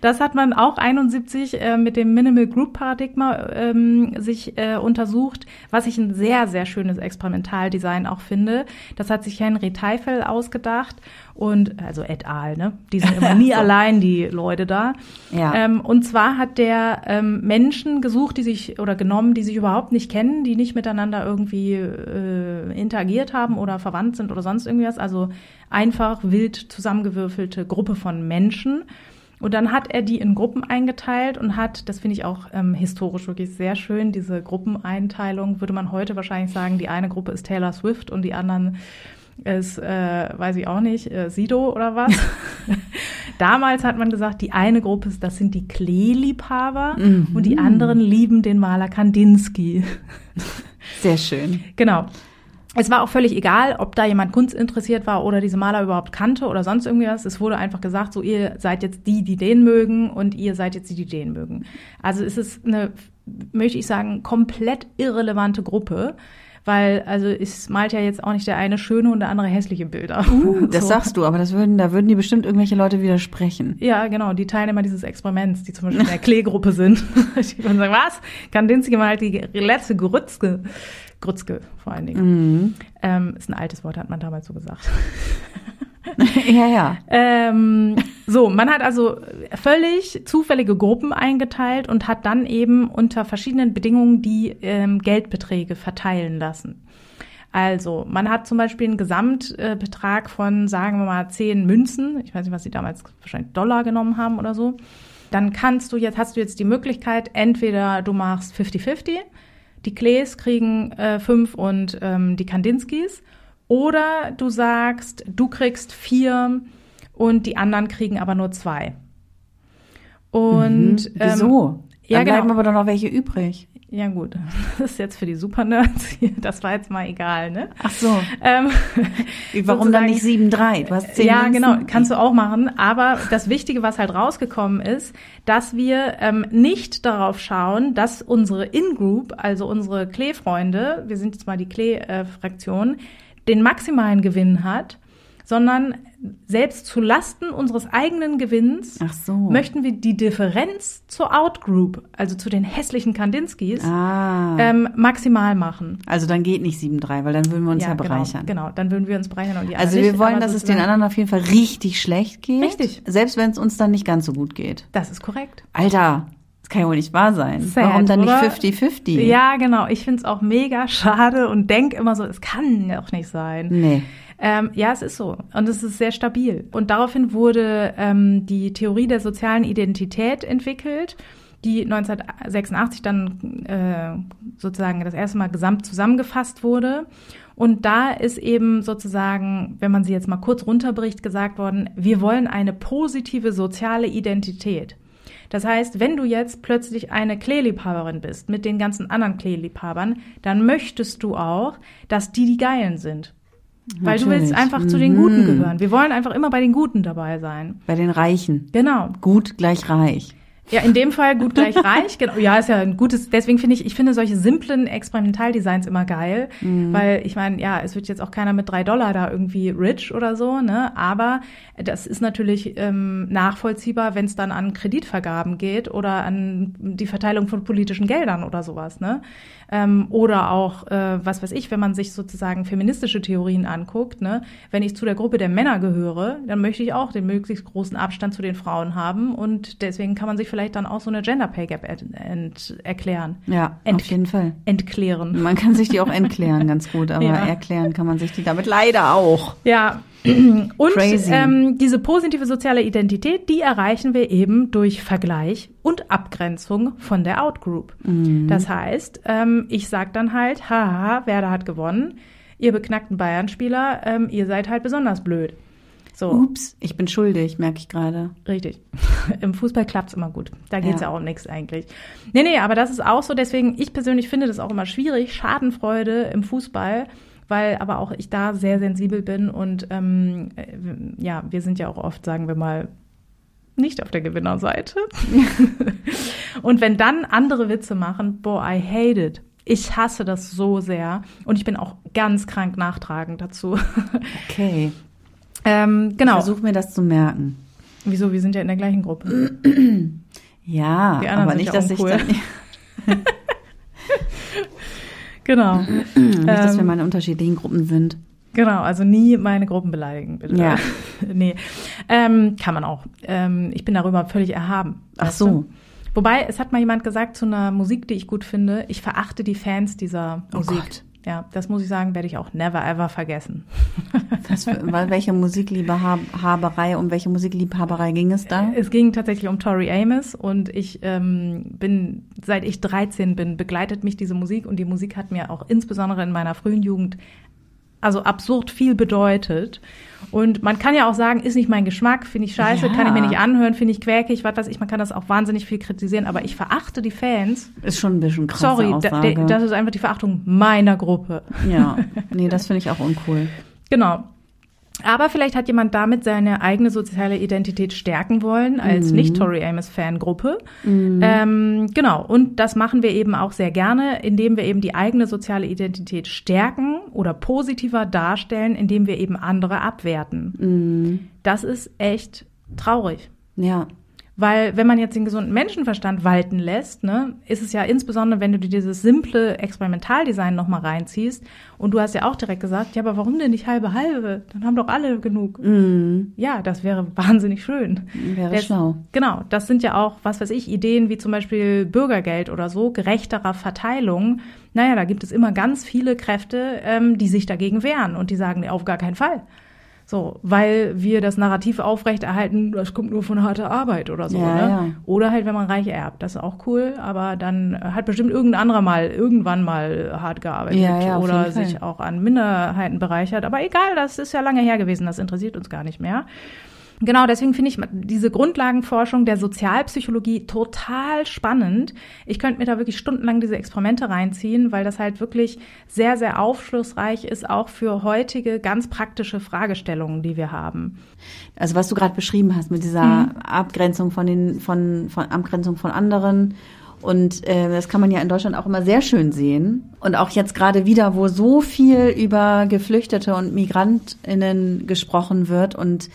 Das hat man auch 71 äh, mit dem Minimal Group Paradigma ähm, sich äh, untersucht, was ich ein sehr, sehr schönes Experimentaldesign auch finde. Das hat sich Henry Teifel ausgedacht und also et al. Ne? Die sind immer nie so. allein, die Leute da. Ja. Ähm, und zwar hat der ähm, Menschen gesucht, die sich oder genommen, die sich überhaupt nicht kennen, die nicht miteinander irgendwie äh, interagiert haben oder verwandt sind oder sonst irgendwas. Also einfach wild zusammengewürfelte Gruppe von Menschen. Und dann hat er die in Gruppen eingeteilt und hat, das finde ich auch ähm, historisch wirklich sehr schön, diese Gruppeneinteilung, würde man heute wahrscheinlich sagen, die eine Gruppe ist Taylor Swift und die anderen ist, äh, weiß ich auch nicht, äh, Sido oder was. Damals hat man gesagt, die eine Gruppe, ist, das sind die Klee-Liebhaber mhm. und die anderen lieben den Maler Kandinsky. Sehr schön. Genau es war auch völlig egal, ob da jemand kunstinteressiert war oder diese Maler überhaupt kannte oder sonst irgendwas. Es wurde einfach gesagt, so ihr seid jetzt die, die den mögen und ihr seid jetzt die, die den mögen. Also es ist eine, möchte ich sagen, komplett irrelevante Gruppe. Weil, also es malt ja jetzt auch nicht der eine schöne und der andere hässliche Bilder. Uh, das so. sagst du, aber das würden, da würden die bestimmt irgendwelche Leute widersprechen. Ja, genau, die Teilnehmer dieses Experiments, die zum Beispiel in der Kleegruppe sind. die würden sagen, was? Kandinsky malt die letzte Grützke. Grützke vor allen Dingen. Mhm. Ähm, ist ein altes Wort, hat man damals so gesagt. ja, ja. Ähm, so, man hat also völlig zufällige Gruppen eingeteilt und hat dann eben unter verschiedenen Bedingungen die ähm, Geldbeträge verteilen lassen. Also, man hat zum Beispiel einen Gesamtbetrag von, sagen wir mal, zehn Münzen. Ich weiß nicht, was sie damals wahrscheinlich Dollar genommen haben oder so. Dann kannst du jetzt, hast du jetzt die Möglichkeit, entweder du machst 50-50, die Klees kriegen äh, fünf und ähm, die Kandinskis. Oder du sagst, du kriegst vier und die anderen kriegen aber nur zwei. Und mhm. Wieso? Ähm, ja, Dann bleiben genau. aber doch noch welche übrig. Ja gut, das ist jetzt für die Supernerds hier, das war jetzt mal egal, ne? Ach so. Ähm, Warum dann nicht 7-3? Du hast 10 Ja, Münzen. genau, kannst du auch machen. Aber das Wichtige, was halt rausgekommen ist, dass wir ähm, nicht darauf schauen, dass unsere In-Group, also unsere Klee-Freunde, wir sind jetzt mal die Klee-Fraktion, den maximalen Gewinn hat, sondern selbst zu Lasten unseres eigenen Gewinns so. möchten wir die Differenz zur Outgroup, also zu den hässlichen Kandinskis, ah. ähm, maximal machen. Also dann geht nicht 7-3, weil dann würden wir uns ja, ja genau, bereichern. Genau, dann würden wir uns bereichern. Und die also wir nicht, wollen, dass es den anderen auf jeden Fall richtig schlecht geht. Richtig. Selbst wenn es uns dann nicht ganz so gut geht. Das ist korrekt. Alter, das kann ja wohl nicht wahr sein. Sad, Warum dann oder? nicht 50-50? Ja, genau. Ich finde es auch mega schade und denke immer so, es kann ja auch nicht sein. Nee. Ähm, ja, es ist so. Und es ist sehr stabil. Und daraufhin wurde ähm, die Theorie der sozialen Identität entwickelt, die 1986 dann äh, sozusagen das erste Mal gesamt zusammengefasst wurde. Und da ist eben sozusagen, wenn man sie jetzt mal kurz runterbricht, gesagt worden, wir wollen eine positive soziale Identität. Das heißt, wenn du jetzt plötzlich eine Kleeliebhaberin bist mit den ganzen anderen Kleeliebhabern, dann möchtest du auch, dass die die Geilen sind. Weil Natürlich. du willst einfach zu den Guten mhm. gehören. Wir wollen einfach immer bei den Guten dabei sein. Bei den Reichen. Genau. Gut gleich reich. Ja, in dem Fall gut gleich reich. Genau. Ja, ist ja ein gutes. Deswegen finde ich, ich finde solche simplen Experimentaldesigns immer geil, mhm. weil ich meine, ja, es wird jetzt auch keiner mit drei Dollar da irgendwie rich oder so, ne? Aber das ist natürlich ähm, nachvollziehbar, wenn es dann an Kreditvergaben geht oder an die Verteilung von politischen Geldern oder sowas, ne? Ähm, oder auch, äh, was weiß ich, wenn man sich sozusagen feministische Theorien anguckt, ne? Wenn ich zu der Gruppe der Männer gehöre, dann möchte ich auch den möglichst großen Abstand zu den Frauen haben und deswegen kann man sich vielleicht dann auch so eine Gender Pay Gap erklären. Ja, ent auf jeden Fall. Entklären. Man kann sich die auch entklären, ganz gut, aber ja. erklären kann man sich die damit leider auch. Ja, und ähm, diese positive soziale Identität, die erreichen wir eben durch Vergleich und Abgrenzung von der Outgroup. Mhm. Das heißt, ähm, ich sag dann halt, haha, Werder hat gewonnen, ihr beknackten Bayern-Spieler, ähm, ihr seid halt besonders blöd. So. Ups, ich bin schuldig, merke ich gerade. Richtig. Im Fußball klappt's immer gut. Da geht's ja. ja auch um nichts eigentlich. Nee, nee, aber das ist auch so. Deswegen, ich persönlich finde das auch immer schwierig. Schadenfreude im Fußball weil aber auch ich da sehr sensibel bin und ähm, äh, ja, wir sind ja auch oft, sagen wir mal, nicht auf der Gewinnerseite. und wenn dann andere Witze machen, boah, I hate it. Ich hasse das so sehr und ich bin auch ganz krank nachtragend dazu. Okay. ähm, genau. Ich versuche mir das zu merken. Wieso? Wir sind ja in der gleichen Gruppe. ja, aber nicht, dass uncool. ich dann Genau. Nicht, dass wir ähm, mal in unterschiedlichen Gruppen sind. Genau, also nie meine Gruppen beleidigen, bitte. Ja. nee. Ähm, kann man auch. Ähm, ich bin darüber völlig erhaben. Ach so. Du? Wobei, es hat mal jemand gesagt zu einer Musik, die ich gut finde, ich verachte die Fans dieser oh Musik. Gott. Ja, das muss ich sagen, werde ich auch never ever vergessen. Was, welche Musikliebhaberei, um welche Musikliebhaberei ging es da? Es ging tatsächlich um Tori Amos und ich ähm, bin, seit ich 13 bin, begleitet mich diese Musik und die Musik hat mir auch insbesondere in meiner frühen Jugend also absurd viel bedeutet. Und man kann ja auch sagen, ist nicht mein Geschmack, finde ich scheiße, ja. kann ich mir nicht anhören, finde ich quäkig, was weiß ich, man kann das auch wahnsinnig viel kritisieren, aber ich verachte die Fans. Ist schon ein bisschen krass. Sorry, da, das ist einfach die Verachtung meiner Gruppe. Ja, nee, das finde ich auch uncool. Genau. Aber vielleicht hat jemand damit seine eigene soziale Identität stärken wollen als mhm. nicht Tori Amos Fangruppe. Mhm. Ähm, genau. Und das machen wir eben auch sehr gerne, indem wir eben die eigene soziale Identität stärken oder positiver darstellen, indem wir eben andere abwerten. Mhm. Das ist echt traurig. Ja. Weil wenn man jetzt den gesunden Menschenverstand walten lässt, ne, ist es ja insbesondere, wenn du dir dieses simple Experimentaldesign nochmal reinziehst und du hast ja auch direkt gesagt, ja, aber warum denn nicht halbe halbe? Dann haben doch alle genug. Mm. Ja, das wäre wahnsinnig schön. Wäre das, schlau. Genau, das sind ja auch, was weiß ich, Ideen wie zum Beispiel Bürgergeld oder so, gerechterer Verteilung. Naja, da gibt es immer ganz viele Kräfte, ähm, die sich dagegen wehren und die sagen, auf gar keinen Fall. So, weil wir das Narrativ aufrechterhalten, das kommt nur von harter Arbeit oder so. Ja, ne? ja. Oder halt, wenn man reich erbt, das ist auch cool, aber dann hat bestimmt irgendein anderer mal irgendwann mal hart gearbeitet ja, oder sich auch an Minderheiten bereichert. Aber egal, das ist ja lange her gewesen, das interessiert uns gar nicht mehr. Genau, deswegen finde ich diese Grundlagenforschung der Sozialpsychologie total spannend. Ich könnte mir da wirklich stundenlang diese Experimente reinziehen, weil das halt wirklich sehr, sehr aufschlussreich ist, auch für heutige ganz praktische Fragestellungen, die wir haben. Also was du gerade beschrieben hast mit dieser mhm. Abgrenzung von den, von, von Abgrenzung von anderen und äh, das kann man ja in Deutschland auch immer sehr schön sehen. Und auch jetzt gerade wieder, wo so viel über Geflüchtete und Migrantinnen gesprochen wird und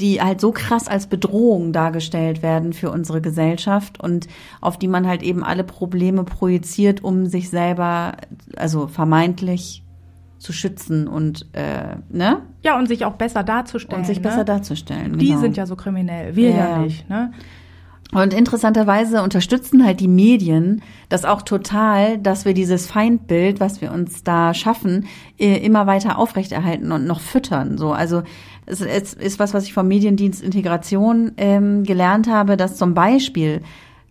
die halt so krass als Bedrohung dargestellt werden für unsere Gesellschaft und auf die man halt eben alle Probleme projiziert, um sich selber, also vermeintlich zu schützen und äh, ne? Ja, und sich auch besser darzustellen. Und sich ne? besser darzustellen. Die genau. sind ja so kriminell, wir ja, ja nicht, ne? Und interessanterweise unterstützen halt die Medien das auch total, dass wir dieses Feindbild, was wir uns da schaffen, immer weiter aufrechterhalten und noch füttern. So, also es ist was, was ich vom Mediendienst Integration ähm, gelernt habe, dass zum Beispiel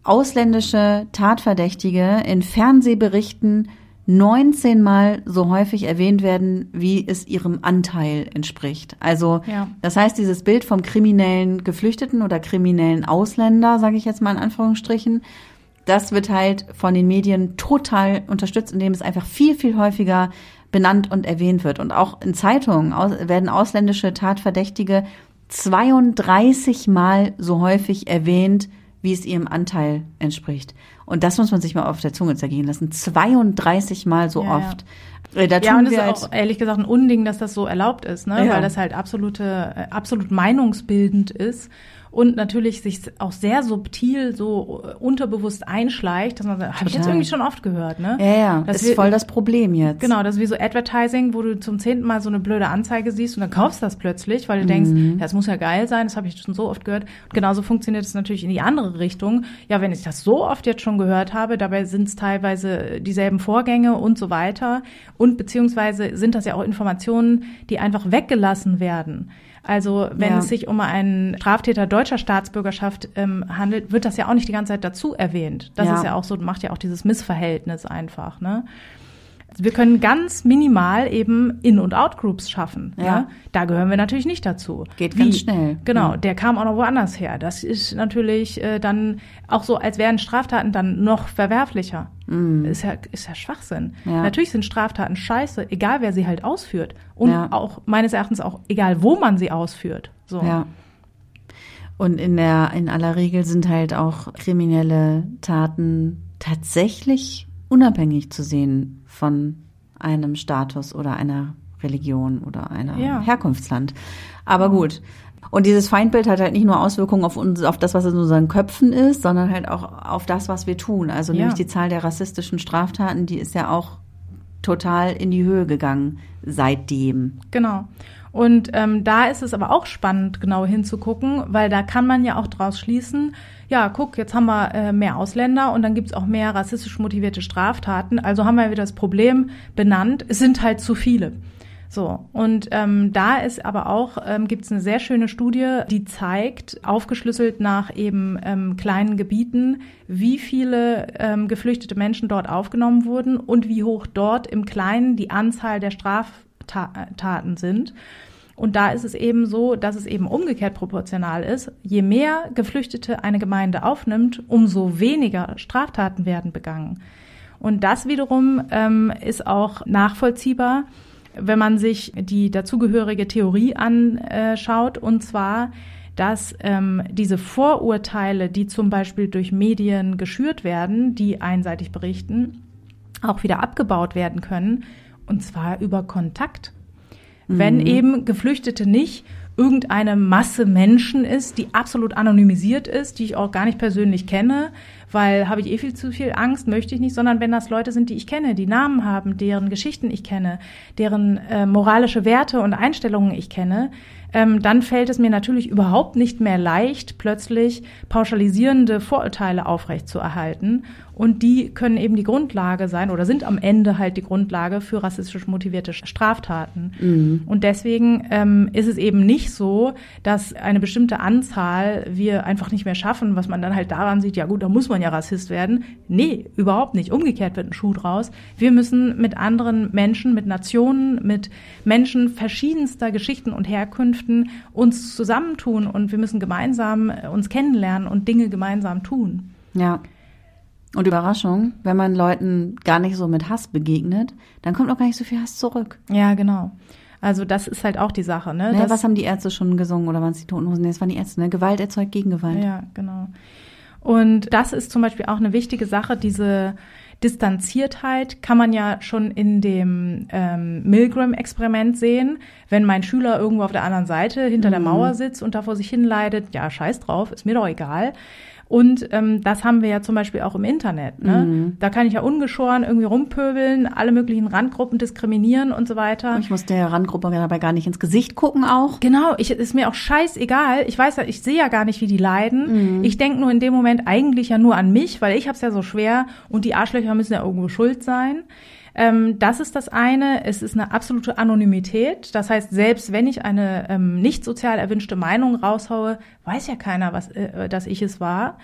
ausländische Tatverdächtige in Fernsehberichten 19 Mal so häufig erwähnt werden, wie es ihrem Anteil entspricht. Also ja. das heißt, dieses Bild vom kriminellen Geflüchteten oder kriminellen Ausländer, sage ich jetzt mal in Anführungsstrichen, das wird halt von den Medien total unterstützt, indem es einfach viel, viel häufiger benannt und erwähnt wird. Und auch in Zeitungen werden ausländische Tatverdächtige 32 Mal so häufig erwähnt wie es ihrem Anteil entspricht. Und das muss man sich mal auf der Zunge zergehen lassen. 32 Mal so Ja, ja. oft. Äh, Da Ja, tun und es wir ist halt, auch ehrlich gesagt ein Unding, dass das so erlaubt ist, ne? Ja. weil das halt absolute, äh, absolut meinungsbildend ist und natürlich sich auch sehr subtil so äh, unterbewusst einschleicht, dass man sagt, habe ich jetzt irgendwie schon oft gehört, ne? ja, ja, Das ist wir- voll das Problem jetzt. Genau, das ist wie so Advertising, wo du zum zehnten Mal so eine blöde Anzeige siehst und dann kaufst du das plötzlich, weil du denkst, Mhm. ja, das muss ja geil sein, das habe ich schon so oft gehört. Und genauso funktioniert es natürlich in die andere Richtung. Ja, wenn ich das so oft jetzt schon gehört habe, dabei sind es teilweise dieselben Vorgänge und so weiter. Und beziehungsweise sind das ja auch Informationen, die einfach weggelassen werden. Also wenn Ja. es sich um einen Straftäter deutscher Staatsbürgerschaft ähm, handelt, wird das ja auch nicht die ganze Zeit dazu erwähnt. Das Ja. ist ja auch so, macht ja auch dieses Missverhältnis einfach. Ne? Wir können ganz minimal eben In- und Out-Groups schaffen. Ja. Ja. Da gehören wir natürlich nicht dazu. Geht ganz schnell. Genau, Ja. der kam auch noch woanders her. Das ist natürlich äh, dann auch so, als wären Straftaten dann noch verwerflicher. Ist, ja, ist ja Schwachsinn. Mm. Ja. Natürlich sind Straftaten scheiße, egal wer sie halt ausführt. Und auch meines Erachtens auch egal, wo man sie ausführt. So. Ja. Und in der, in aller Regel sind halt auch kriminelle Taten tatsächlich unabhängig zu sehen von einem Status oder einer Religion oder einer Ja. Herkunftsland. Aber gut. Und dieses Feindbild hat halt nicht nur Auswirkungen auf uns, auf das, was in unseren Köpfen ist, sondern halt auch auf das, was wir tun. Also Ja. nämlich die Zahl der rassistischen Straftaten, die ist ja auch total in die Höhe gegangen seitdem. Genau. Und ähm, da ist es aber auch spannend, genau hinzugucken, weil da kann man ja auch draus schließen, ja, guck, jetzt haben wir äh, mehr Ausländer und dann gibt's auch mehr rassistisch motivierte Straftaten. Also haben wir wieder das Problem benannt, es sind halt zu viele. So, und ähm, da ist aber auch, ähm, gibt es eine sehr schöne Studie, die zeigt, aufgeschlüsselt nach eben ähm, kleinen Gebieten, wie viele ähm, geflüchtete Menschen dort aufgenommen wurden und wie hoch dort im Kleinen die Anzahl der Straftaten sind. Und da ist es eben so, dass es eben umgekehrt proportional ist. Je mehr Geflüchtete eine Gemeinde aufnimmt, umso weniger Straftaten werden begangen. Und das wiederum ähm, ist auch nachvollziehbar, wenn man sich die dazugehörige Theorie anschaut, und zwar, dass ähm, diese Vorurteile, die zum Beispiel durch Medien geschürt werden, die einseitig berichten, auch wieder abgebaut werden können, und zwar über Kontakt. Wenn eben Geflüchtete nicht irgendeine Masse Menschen ist, die absolut anonymisiert ist, die ich auch gar nicht persönlich kenne, weil habe ich eh viel zu viel Angst, möchte ich nicht, sondern wenn das Leute sind, die ich kenne, die Namen haben, deren Geschichten ich kenne, deren äh, moralische Werte und Einstellungen ich kenne, ähm, dann fällt es mir natürlich überhaupt nicht mehr leicht, plötzlich pauschalisierende Vorurteile aufrechtzuerhalten. Und die können eben die Grundlage sein oder sind am Ende halt die Grundlage für rassistisch motivierte Straftaten. Und deswegen ähm, ist es eben nicht so, dass eine bestimmte Anzahl wir einfach nicht mehr schaffen, was man dann halt daran sieht, ja gut, da muss man ja Rassist werden. Nee, überhaupt nicht. Umgekehrt wird ein Schuh draus. Wir müssen mit anderen Menschen, mit Nationen, mit Menschen verschiedenster Geschichten und Herkünften uns zusammentun und wir müssen gemeinsam äh, uns kennenlernen und Dinge gemeinsam tun. Ja. Und Überraschung, wenn man Leuten gar nicht so mit Hass begegnet, dann kommt auch gar nicht so viel Hass zurück. Ja, genau. Also das ist halt auch die Sache, ne? Ne, Das- was haben die Ärzte schon gesungen oder waren es die Toten Hosen? Nee, es waren die Ärzte, ne? Gewalt erzeugt Gegengewalt. Ja, genau. Und das ist zum Beispiel auch eine wichtige Sache, diese Distanziertheit kann man ja schon in dem ähm, Milgram-Experiment sehen. Wenn mein Schüler irgendwo auf der anderen Seite hinter der Mauer sitzt und da vor sich hin leidet, ja, scheiß drauf, ist mir doch egal. Und ähm, das haben wir ja zum Beispiel auch im Internet. Ne? Da kann ich ja ungeschoren irgendwie rumpöbeln, alle möglichen Randgruppen diskriminieren und so weiter. Ich muss der Randgruppe dabei gar nicht ins Gesicht gucken auch. Genau, ich, ist mir auch scheißegal. Ich weiß ja, ich sehe ja gar nicht, wie die leiden. Ich denke nur in dem Moment eigentlich ja nur an mich, weil ich hab's ja so schwer und die Arschlöcher müssen ja irgendwo schuld sein. Ähm, das ist das eine. Es ist eine absolute Anonymität. Das heißt, selbst wenn ich eine ähm, nicht sozial erwünschte Meinung raushaue, weiß ja keiner, was, äh, dass ich es war.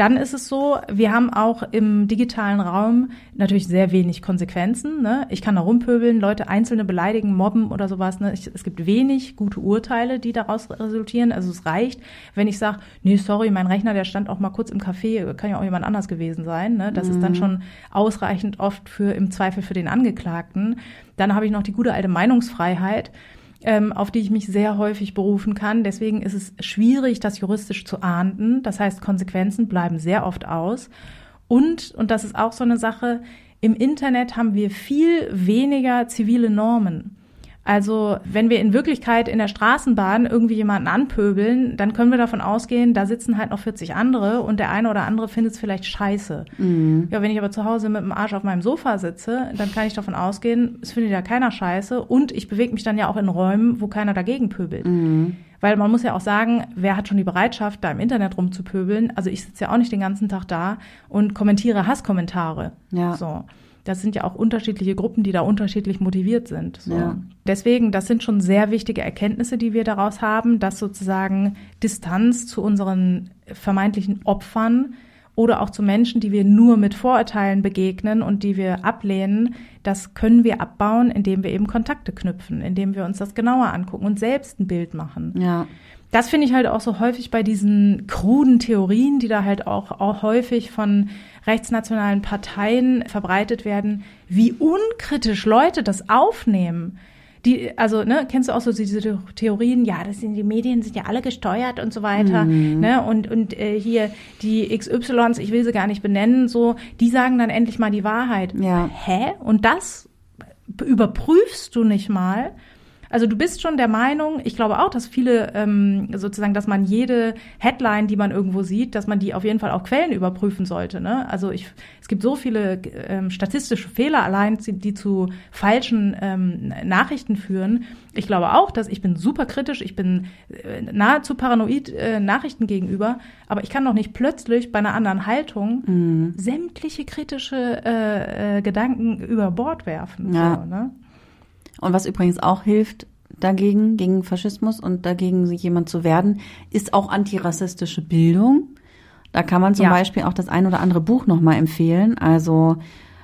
Dann ist es so, wir haben auch im digitalen Raum natürlich sehr wenig Konsequenzen. Ne? Ich kann da rumpöbeln, Leute einzelne beleidigen, mobben oder sowas. Ne? Ich, es gibt wenig gute Urteile, die daraus resultieren. Also es reicht, wenn ich sage, nee, sorry, mein Rechner, der stand auch mal kurz im Café, kann ja auch jemand anders gewesen sein. Ne? Das ist dann schon ausreichend oft für im Zweifel für den Angeklagten. Dann habe ich noch die gute alte Meinungsfreiheit. Ähm, auf die ich mich sehr häufig berufen kann. Deswegen ist es schwierig, das juristisch zu ahnden. Das heißt, Konsequenzen bleiben sehr oft aus. Und, und das ist auch so eine Sache, im Internet haben wir viel weniger zivile Normen. Also wenn wir in Wirklichkeit in der Straßenbahn irgendwie jemanden anpöbeln, dann können wir davon ausgehen, da sitzen halt noch 40 andere und der eine oder andere findet es vielleicht scheiße. Mhm. Ja, wenn ich aber zu Hause mit dem Arsch auf meinem Sofa sitze, dann kann ich davon ausgehen, es findet ja keiner scheiße und ich bewege mich dann ja auch in Räumen, wo keiner dagegen pöbelt. Mhm. Weil man muss ja auch sagen, wer hat schon die Bereitschaft, da im Internet rumzupöbeln? Also ich sitze ja auch nicht den ganzen Tag da und kommentiere Hasskommentare. Ja. So das sind ja auch unterschiedliche Gruppen, die da unterschiedlich motiviert sind. So. Ja. Deswegen, das sind schon sehr wichtige Erkenntnisse, die wir daraus haben, dass sozusagen Distanz zu unseren vermeintlichen Opfern oder auch zu Menschen, die wir nur mit Vorurteilen begegnen und die wir ablehnen, das können wir abbauen, indem wir eben Kontakte knüpfen, indem wir uns das genauer angucken und selbst ein Bild machen. Ja. Das finde ich halt auch so häufig bei diesen kruden Theorien, die da halt auch, auch häufig von rechtsnationalen Parteien verbreitet werden, wie unkritisch Leute das aufnehmen. Die, also, ne, kennst du auch so diese Theorien, ja, das sind die Medien sind ja alle gesteuert und so weiter, mhm. ne, und, und äh, hier die XYs, ich will sie gar nicht benennen, so, die sagen dann endlich mal die Wahrheit. Ja. Hä? Und das überprüfst du nicht mal? Also du bist schon der Meinung, ich glaube auch, dass viele ähm, sozusagen, dass man jede Headline, die man irgendwo sieht, dass man die auf jeden Fall auch Quellen überprüfen sollte. Ne? Also ich, es gibt so viele ähm, statistische Fehler allein, die, zu falschen ähm, Nachrichten führen. Ich glaube auch, dass ich bin super kritisch, ich bin äh, nahezu paranoid äh, Nachrichten gegenüber, aber ich kann doch nicht plötzlich bei einer anderen Haltung mhm. sämtliche kritische äh, äh, Gedanken über Bord werfen. Ja. So, ne? Und was übrigens auch hilft dagegen, gegen Faschismus und dagegen jemand zu werden, ist auch antirassistische Bildung. Da kann man zum ja. Beispiel auch das ein oder andere Buch nochmal empfehlen. Also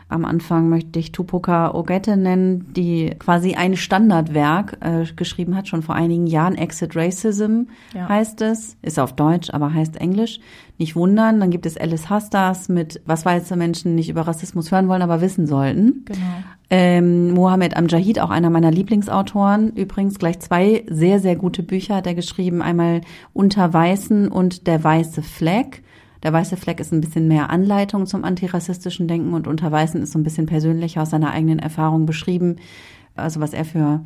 am Anfang möchte ich Tupoka Ogette nennen, die quasi ein Standardwerk äh, geschrieben hat, schon vor einigen Jahren. Exit Racism ja. heißt es. Ist auf Deutsch, aber heißt Englisch. Nicht wundern. Dann gibt es Alice Hastas mit Was weiße Menschen nicht über Rassismus hören wollen, aber wissen sollten. Genau. Ähm, Mohammed Amjahid, auch einer meiner Lieblingsautoren. Übrigens gleich zwei sehr, sehr gute Bücher hat er geschrieben. Einmal Unter Weißen und Der weiße Fleck. Der weiße Fleck ist ein bisschen mehr Anleitung zum antirassistischen Denken und unter Weißen ist so ein bisschen persönlicher aus seiner eigenen Erfahrung beschrieben, also was er für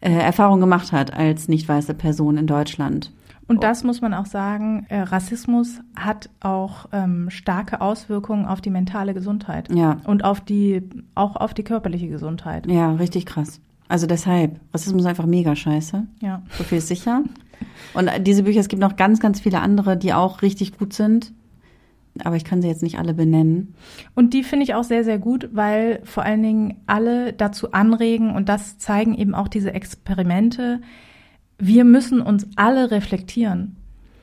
äh, Erfahrungen gemacht hat als nicht weiße Person in Deutschland. Und das muss man auch sagen, äh, Rassismus hat auch ähm, starke Auswirkungen auf die mentale Gesundheit. Ja. Und auf die, auch auf die körperliche Gesundheit. Ja, richtig krass. Also deshalb, Rassismus ist einfach mega scheiße. Ja. So viel ist sicher. Und diese Bücher, es gibt noch ganz, ganz viele andere, die auch richtig gut sind. Aber ich kann sie jetzt nicht alle benennen. Und die finde ich auch sehr, sehr gut, weil vor allen Dingen alle dazu anregen, und das zeigen eben auch diese Experimente, wir müssen uns alle reflektieren.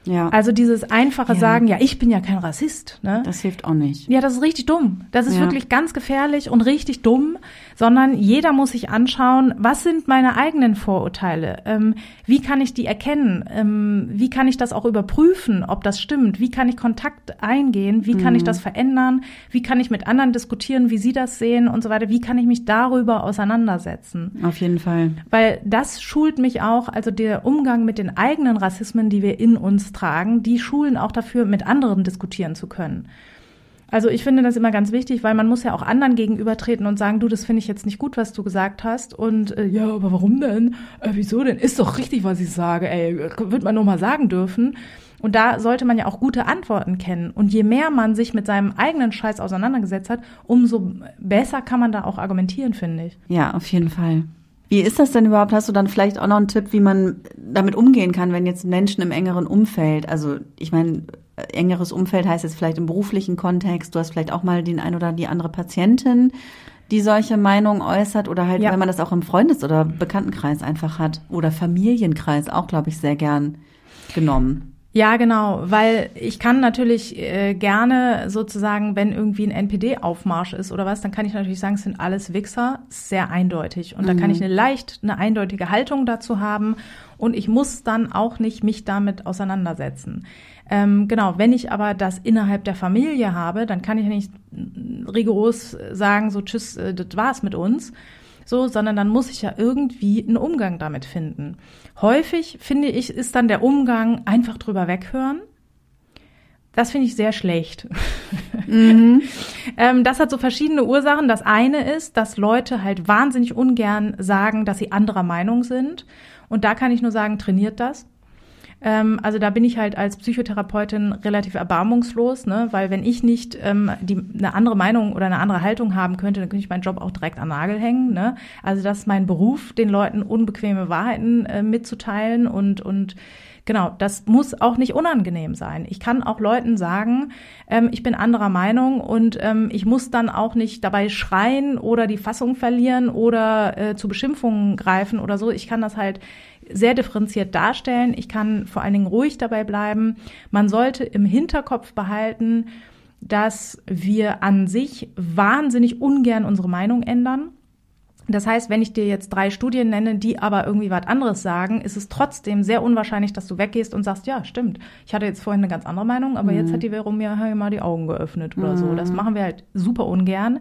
Ja. Also dieses einfache ja. Sagen, ja, ich bin ja kein Rassist. Ne? Das hilft auch nicht. Ja, das ist richtig dumm. Das ist ja. wirklich ganz gefährlich und richtig dumm, sondern jeder muss sich anschauen, was sind meine eigenen Vorurteile? Ähm, wie kann ich die erkennen? Ähm, wie kann ich das auch überprüfen, ob das stimmt? Wie kann ich Kontakt eingehen? Wie kann mhm. ich das verändern? Wie kann ich mit anderen diskutieren, wie sie das sehen und so weiter? Wie kann ich mich darüber auseinandersetzen? Auf jeden Fall. Weil das schult mich auch, also der Umgang mit den eigenen Rassismen, die wir in uns tragen, die Schulen auch dafür, mit anderen diskutieren zu können. Also ich finde das immer ganz wichtig, weil man muss ja auch anderen gegenübertreten und sagen, du, das finde ich jetzt nicht gut, was du gesagt hast. Und äh, ja, aber warum denn? Äh, wieso denn? Ist doch richtig, was ich sage. Ey, wird man nur mal sagen dürfen. Und da sollte man ja auch gute Antworten kennen. Und je mehr man sich mit seinem eigenen Scheiß auseinandergesetzt hat, umso besser kann man da auch argumentieren, finde ich. Ja, auf jeden Fall. Wie ist das denn überhaupt? Hast du dann vielleicht auch noch einen Tipp, wie man damit umgehen kann, wenn jetzt Menschen im engeren Umfeld, also ich meine, engeres Umfeld heißt jetzt vielleicht im beruflichen Kontext, du hast vielleicht auch mal den ein oder die andere Patientin, die solche Meinungen äußert oder halt, ja. wenn man das auch im Freundes- oder Bekanntenkreis einfach hat oder Familienkreis auch, glaube ich, sehr gern genommen. Ja, genau, weil ich kann natürlich äh, gerne sozusagen, wenn irgendwie ein NPD-Aufmarsch ist oder was, dann kann ich natürlich sagen, es sind alles Wichser, sehr eindeutig. Und mhm. da kann ich mhm. eine leicht, eine eindeutige Haltung dazu haben und ich muss dann auch nicht mich damit auseinandersetzen. Ähm, genau, wenn ich aber das innerhalb der Familie habe, dann kann ich nicht rigoros sagen, so tschüss, äh, das war's mit uns so, sondern dann muss ich ja irgendwie einen Umgang damit finden. Häufig finde ich, ist dann der Umgang einfach drüber weghören. Das finde ich sehr schlecht. Mhm. ähm, das hat so verschiedene Ursachen. Das eine ist, dass Leute halt wahnsinnig ungern sagen, dass sie anderer Meinung sind. Und da kann ich nur sagen, trainiert das. Ähm, also da bin ich halt als Psychotherapeutin relativ erbarmungslos, ne? weil wenn ich nicht ähm, die, eine andere Meinung oder eine andere Haltung haben könnte, dann könnte ich meinen Job auch direkt an Nagel hängen. Ne? Also das ist mein Beruf, den Leuten unbequeme Wahrheiten äh, mitzuteilen und, und Genau, das muss auch nicht unangenehm sein. Ich kann auch Leuten sagen, ähm, ich bin anderer Meinung und ähm, ich muss dann auch nicht dabei schreien oder die Fassung verlieren oder äh, zu Beschimpfungen greifen oder so. Ich kann das halt sehr differenziert darstellen. Ich kann vor allen Dingen ruhig dabei bleiben. Man sollte im Hinterkopf behalten, dass wir an sich wahnsinnig ungern unsere Meinung ändern. Das heißt, wenn ich dir jetzt drei Studien nenne, die aber irgendwie was anderes sagen, ist es trotzdem sehr unwahrscheinlich, dass du weggehst und sagst, ja, stimmt. Ich hatte jetzt vorhin eine ganz andere Meinung, aber mhm. jetzt hat die Währung mir mal die Augen geöffnet oder mhm. so. Das machen wir halt super ungern.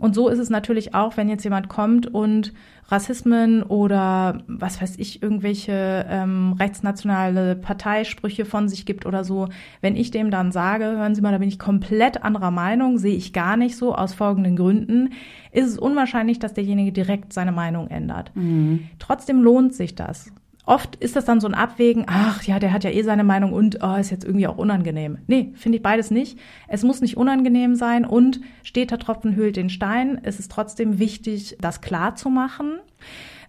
Und so ist es natürlich auch, wenn jetzt jemand kommt und Rassismen oder was weiß ich, irgendwelche ähm, rechtsnationale Parteisprüche von sich gibt oder so. Wenn ich dem dann sage, hören Sie mal, da bin ich komplett anderer Meinung, sehe ich gar nicht so aus folgenden Gründen, ist es unwahrscheinlich, dass derjenige direkt seine Meinung ändert. Mhm. Trotzdem lohnt sich das oft ist das dann so ein Abwägen, ach ja, der hat ja eh seine Meinung und oh, ist jetzt irgendwie auch unangenehm. Nee, finde ich beides nicht. Es muss nicht unangenehm sein und steht der Tropfen hüllt den Stein. Es ist trotzdem wichtig, das klar zu machen.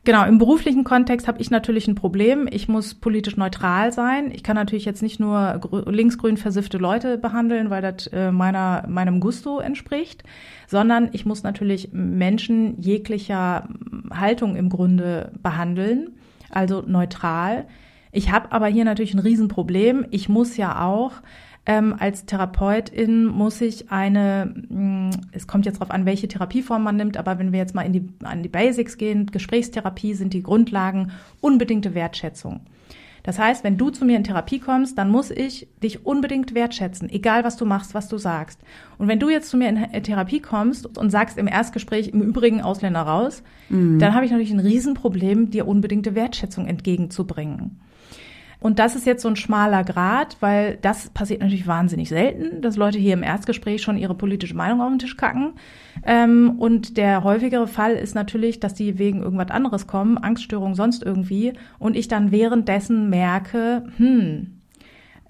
Genau, im beruflichen Kontext habe ich natürlich ein Problem. Ich muss politisch neutral sein. Ich kann natürlich jetzt nicht nur linksgrün versiffte Leute behandeln, weil das äh, meiner, meinem Gusto entspricht, sondern ich muss natürlich Menschen jeglicher Haltung im Grunde behandeln also neutral. Ich habe aber hier natürlich ein Riesenproblem. Ich muss ja auch ähm, als Therapeutin muss ich eine, mh, hm, es kommt jetzt darauf an, welche Therapieform man nimmt, aber wenn wir jetzt mal in die, an die Basics gehen, Gesprächstherapie sind die Grundlagen unbedingte Wertschätzung. Das heißt, wenn du zu mir in Therapie kommst, dann muss ich dich unbedingt wertschätzen, egal was du machst, was du sagst. Und wenn du jetzt zu mir in Therapie kommst und sagst im Erstgespräch im Übrigen Ausländer raus, mhm. dann habe ich natürlich ein Riesenproblem, dir unbedingte Wertschätzung entgegenzubringen. Und das ist jetzt so ein schmaler Grad, weil das passiert natürlich wahnsinnig selten, dass Leute hier im Erstgespräch schon ihre politische Meinung auf den Tisch kacken. Ähm, und der häufigere Fall ist natürlich, dass die wegen irgendwas anderes kommen, Angststörung, sonst irgendwie, und ich dann währenddessen merke, hm,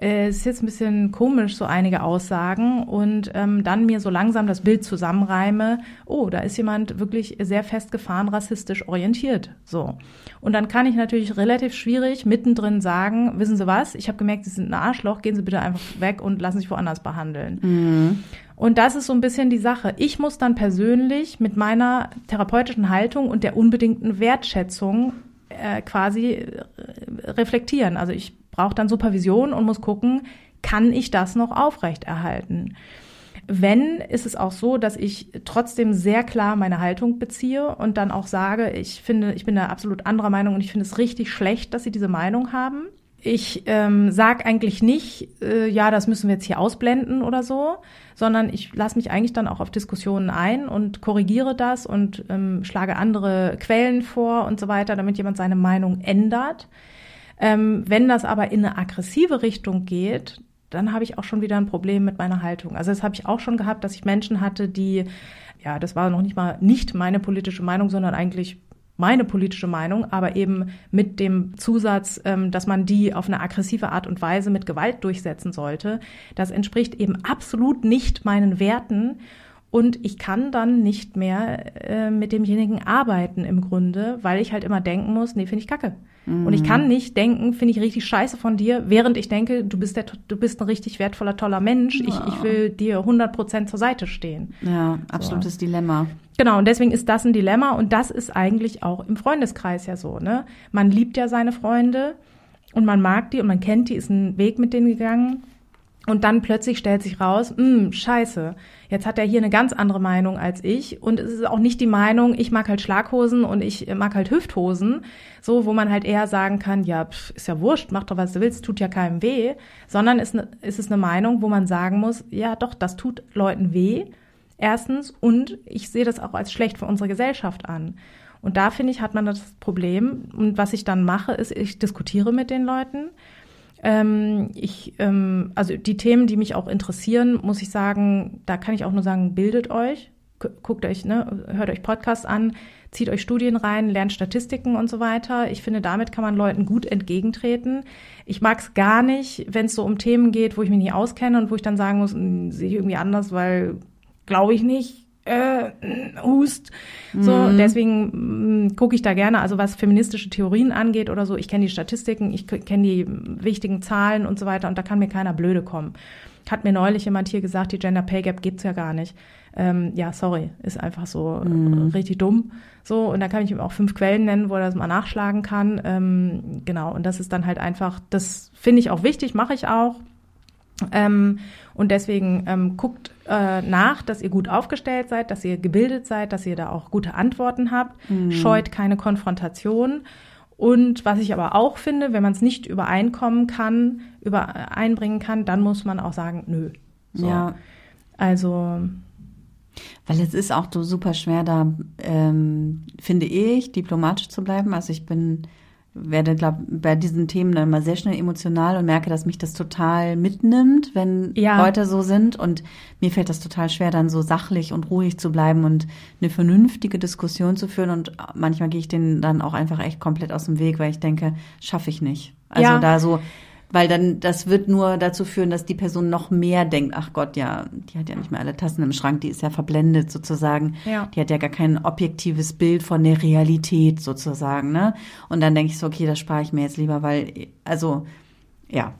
äh, es ist jetzt ein bisschen komisch, so einige Aussagen und ähm, dann mir so langsam das Bild zusammenreime, oh, da ist jemand wirklich sehr festgefahren rassistisch orientiert. So. Und dann kann ich natürlich relativ schwierig mittendrin sagen, wissen Sie was, ich habe gemerkt, Sie sind ein Arschloch, gehen Sie bitte einfach weg und lassen sich woanders behandeln. Mhm. Und das ist so ein bisschen die Sache. Ich muss dann persönlich mit meiner therapeutischen Haltung und der unbedingten Wertschätzung äh, quasi äh, reflektieren. Also ich brauche dann Supervision und muss gucken, kann ich das noch aufrechterhalten? Wenn, ist es auch so, dass ich trotzdem sehr klar meine Haltung beziehe und dann auch sage, ich finde, ich bin da absolut anderer Meinung und ich finde es richtig schlecht, dass Sie diese Meinung haben. Ich ähm, sage eigentlich nicht, äh, ja, das müssen wir jetzt hier ausblenden oder so, sondern ich lasse mich eigentlich dann auch auf Diskussionen ein und korrigiere das und ähm, schlage andere Quellen vor und so weiter, damit jemand seine Meinung ändert. Ähm, wenn das aber in eine aggressive Richtung geht, dann habe ich auch schon wieder ein Problem mit meiner Haltung. Also das habe ich auch schon gehabt, dass ich Menschen hatte, die, ja, das war noch nicht mal nicht meine politische Meinung, sondern eigentlich meine politische Meinung, aber eben mit dem Zusatz, ähm, dass man die auf eine aggressive Art und Weise mit Gewalt durchsetzen sollte. Das entspricht eben absolut nicht meinen Werten und ich kann dann nicht mehr äh, mit demjenigen arbeiten im Grunde, weil ich halt immer denken muss, nee, finde ich kacke. Mhm. Und ich kann nicht denken, finde ich richtig scheiße von dir, während ich denke, du bist der, du bist ein richtig wertvoller, toller Mensch. Ja. Ich, ich will dir 100 Prozent zur Seite stehen. Ja, absolutes so. Dilemma. Genau, und deswegen ist das ein Dilemma und das ist eigentlich auch im Freundeskreis ja so, ne? Man liebt ja seine Freunde und man mag die und man kennt die, ist ein Weg mit denen gegangen. Und dann plötzlich stellt sich raus, hm, scheiße, jetzt hat er hier eine ganz andere Meinung als ich. Und es ist auch nicht die Meinung, ich mag halt Schlaghosen und ich mag halt Hüfthosen, so wo man halt eher sagen kann, ja, pff, ist ja wurscht, mach doch, was du willst, tut ja keinem weh. Sondern ist, ne, ist es eine Meinung, wo man sagen muss, ja doch, das tut Leuten weh. Erstens. Und ich sehe das auch als schlecht für unsere Gesellschaft an. Und da finde ich, hat man das Problem. Und was ich dann mache, ist, ich diskutiere mit den Leuten. Ähm, ich, ähm, also die Themen, die mich auch interessieren, muss ich sagen, da kann ich auch nur sagen, bildet euch, guckt euch, ne, hört euch Podcasts an, zieht euch Studien rein, lernt Statistiken und so weiter. Ich finde, damit kann man Leuten gut entgegentreten. Ich mag es gar nicht, wenn es so um Themen geht, wo ich mich nicht auskenne und wo ich dann sagen muss, hm, sehe ich irgendwie anders, weil glaube ich nicht, äh, hust. So, mhm. deswegen mm, gucke ich da gerne, also was feministische Theorien angeht oder so, ich kenne die Statistiken, ich kenne die wichtigen Zahlen und so weiter und da kann mir keiner blöde kommen. Hat mir neulich jemand hier gesagt, die Gender Pay Gap gibt's ja gar nicht. Ähm, ja, sorry, ist einfach so mhm. richtig dumm. So, und da kann ich ihm auch fünf Quellen nennen, wo er das mal nachschlagen kann. Ähm, genau, und das ist dann halt einfach, das finde ich auch wichtig, mache ich auch. Ähm, und deswegen ähm, guckt äh, nach, dass ihr gut aufgestellt seid, dass ihr gebildet seid, dass ihr da auch gute Antworten habt. Mhm. Scheut keine Konfrontation. Und was ich aber auch finde, wenn man es nicht übereinkommen kann, übereinbringen kann, dann muss man auch sagen, nö. So. Ja. Also. Weil es ist auch so super schwer, da ähm, finde ich, diplomatisch zu bleiben. Also ich bin werde, glaube bei diesen Themen dann mal sehr schnell emotional und merke, dass mich das total mitnimmt, wenn ja. Leute so sind. Und mir fällt das total schwer, dann so sachlich und ruhig zu bleiben und eine vernünftige Diskussion zu führen. Und manchmal gehe ich denen dann auch einfach echt komplett aus dem Weg, weil ich denke, schaffe ich nicht. Also ja. da so weil dann das wird nur dazu führen, dass die Person noch mehr denkt, ach Gott, ja, die hat ja nicht mehr alle Tassen im Schrank, die ist ja verblendet sozusagen. Ja. Die hat ja gar kein objektives Bild von der Realität sozusagen, ne? Und dann denke ich so, okay, das spare ich mir jetzt lieber, weil also ja,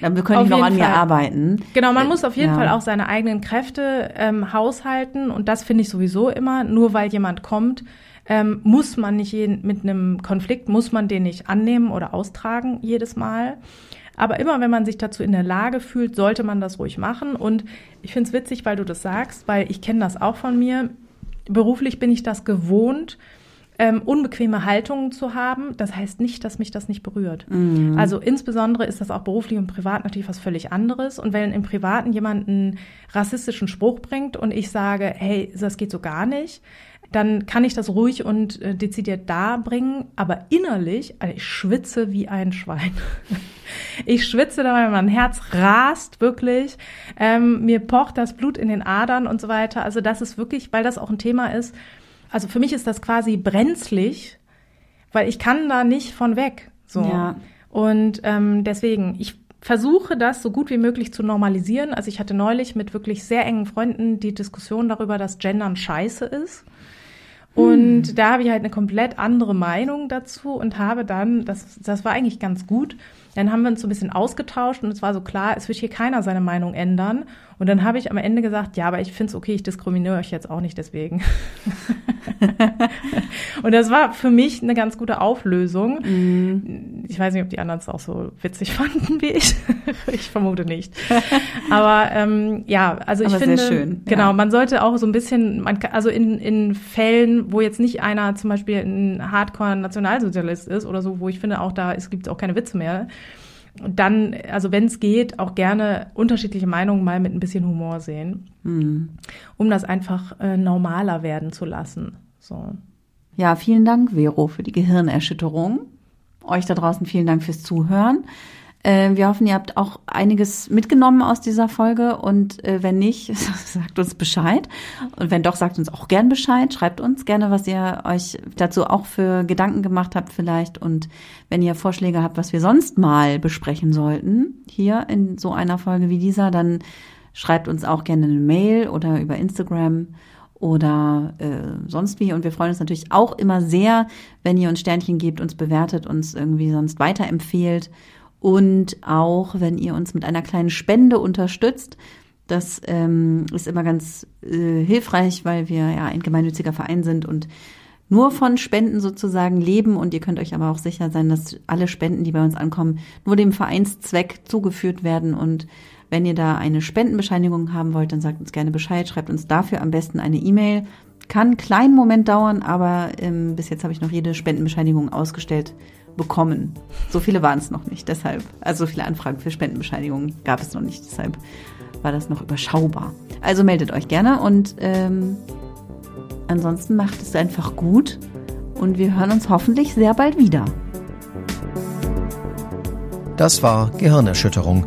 dann können ich noch an Fall. mir arbeiten. Genau, man muss auf jeden ja. Fall auch seine eigenen Kräfte ähm, haushalten und das finde ich sowieso immer. Nur weil jemand kommt, ähm, muss man nicht jeden, mit einem Konflikt muss man den nicht annehmen oder austragen jedes Mal. Aber immer, wenn man sich dazu in der Lage fühlt, sollte man das ruhig machen. Und ich finde es witzig, weil du das sagst, weil ich kenne das auch von mir. Beruflich bin ich das gewohnt, ähm, unbequeme Haltungen zu haben. Das heißt nicht, dass mich das nicht berührt. Mhm. Also insbesondere ist das auch beruflich und privat natürlich was völlig anderes. Und wenn im Privaten jemand einen rassistischen Spruch bringt und ich sage, hey, das geht so gar nicht, dann kann ich das ruhig und äh, dezidiert darbringen, aber innerlich, also ich schwitze wie ein Schwein. ich schwitze da, weil mein Herz rast wirklich, ähm, mir pocht das Blut in den Adern und so weiter. Also das ist wirklich, weil das auch ein Thema ist. Also für mich ist das quasi brenzlig, weil ich kann da nicht von weg. So. Ja. Und ähm, deswegen, ich versuche das so gut wie möglich zu normalisieren. Also ich hatte neulich mit wirklich sehr engen Freunden die Diskussion darüber, dass Gendern scheiße ist. Und hm. da habe ich halt eine komplett andere Meinung dazu und habe dann, das, das war eigentlich ganz gut, dann haben wir uns so ein bisschen ausgetauscht und es war so klar, es wird hier keiner seine Meinung ändern. Und dann habe ich am Ende gesagt, ja, aber ich finde es okay, ich diskriminiere euch jetzt auch nicht deswegen. und das war für mich eine ganz gute Auflösung. Mm. Ich weiß nicht, ob die anderen es auch so witzig fanden wie ich. ich vermute nicht. Aber ähm, ja, also ich Aber finde, schön, genau, ja. man sollte auch so ein bisschen, man, also in, in Fällen, wo jetzt nicht einer zum Beispiel ein Hardcore-Nationalsozialist ist oder so, wo ich finde, auch da es gibt auch keine Witze mehr und dann, also wenn es geht, auch gerne unterschiedliche Meinungen mal mit ein bisschen Humor sehen, mhm. um das einfach äh, normaler werden zu lassen. So. Ja, vielen Dank, Vero, für die Gehirnerschütterung. Euch da draußen vielen Dank fürs Zuhören. Äh, wir hoffen, ihr habt auch einiges mitgenommen aus dieser Folge und äh, wenn nicht, sagt uns Bescheid. Und wenn doch, sagt uns auch gern Bescheid. Schreibt uns gerne, was ihr euch dazu auch für Gedanken gemacht habt vielleicht. Und wenn ihr Vorschläge habt, was wir sonst mal besprechen sollten, hier in so einer Folge wie dieser, dann schreibt uns auch gerne eine Mail oder über Instagram oder äh, sonst wie. Und wir freuen uns natürlich auch immer sehr, wenn ihr uns Sternchen gebt, uns bewertet, uns irgendwie sonst weiterempfehlt. Und auch, wenn ihr uns mit einer kleinen Spende unterstützt, das ähm, ist immer ganz äh, hilfreich, weil wir ja ein gemeinnütziger Verein sind und nur von Spenden sozusagen leben. Und ihr könnt euch aber auch sicher sein, dass alle Spenden, die bei uns ankommen, nur dem Vereinszweck zugeführt werden. Und wenn ihr da eine Spendenbescheinigung haben wollt, dann sagt uns gerne Bescheid, schreibt uns dafür am besten eine E-Mail. Kann einen kleinen Moment dauern, aber ähm, bis jetzt habe ich noch jede Spendenbescheinigung ausgestellt bekommen. So viele waren es noch nicht, deshalb. Also so viele Anfragen für Spendenbescheinigungen gab es noch nicht, deshalb war das noch überschaubar. Also meldet euch gerne und ähm, ansonsten macht es einfach gut und wir hören uns hoffentlich sehr bald wieder. Das war Gehirnerschütterung,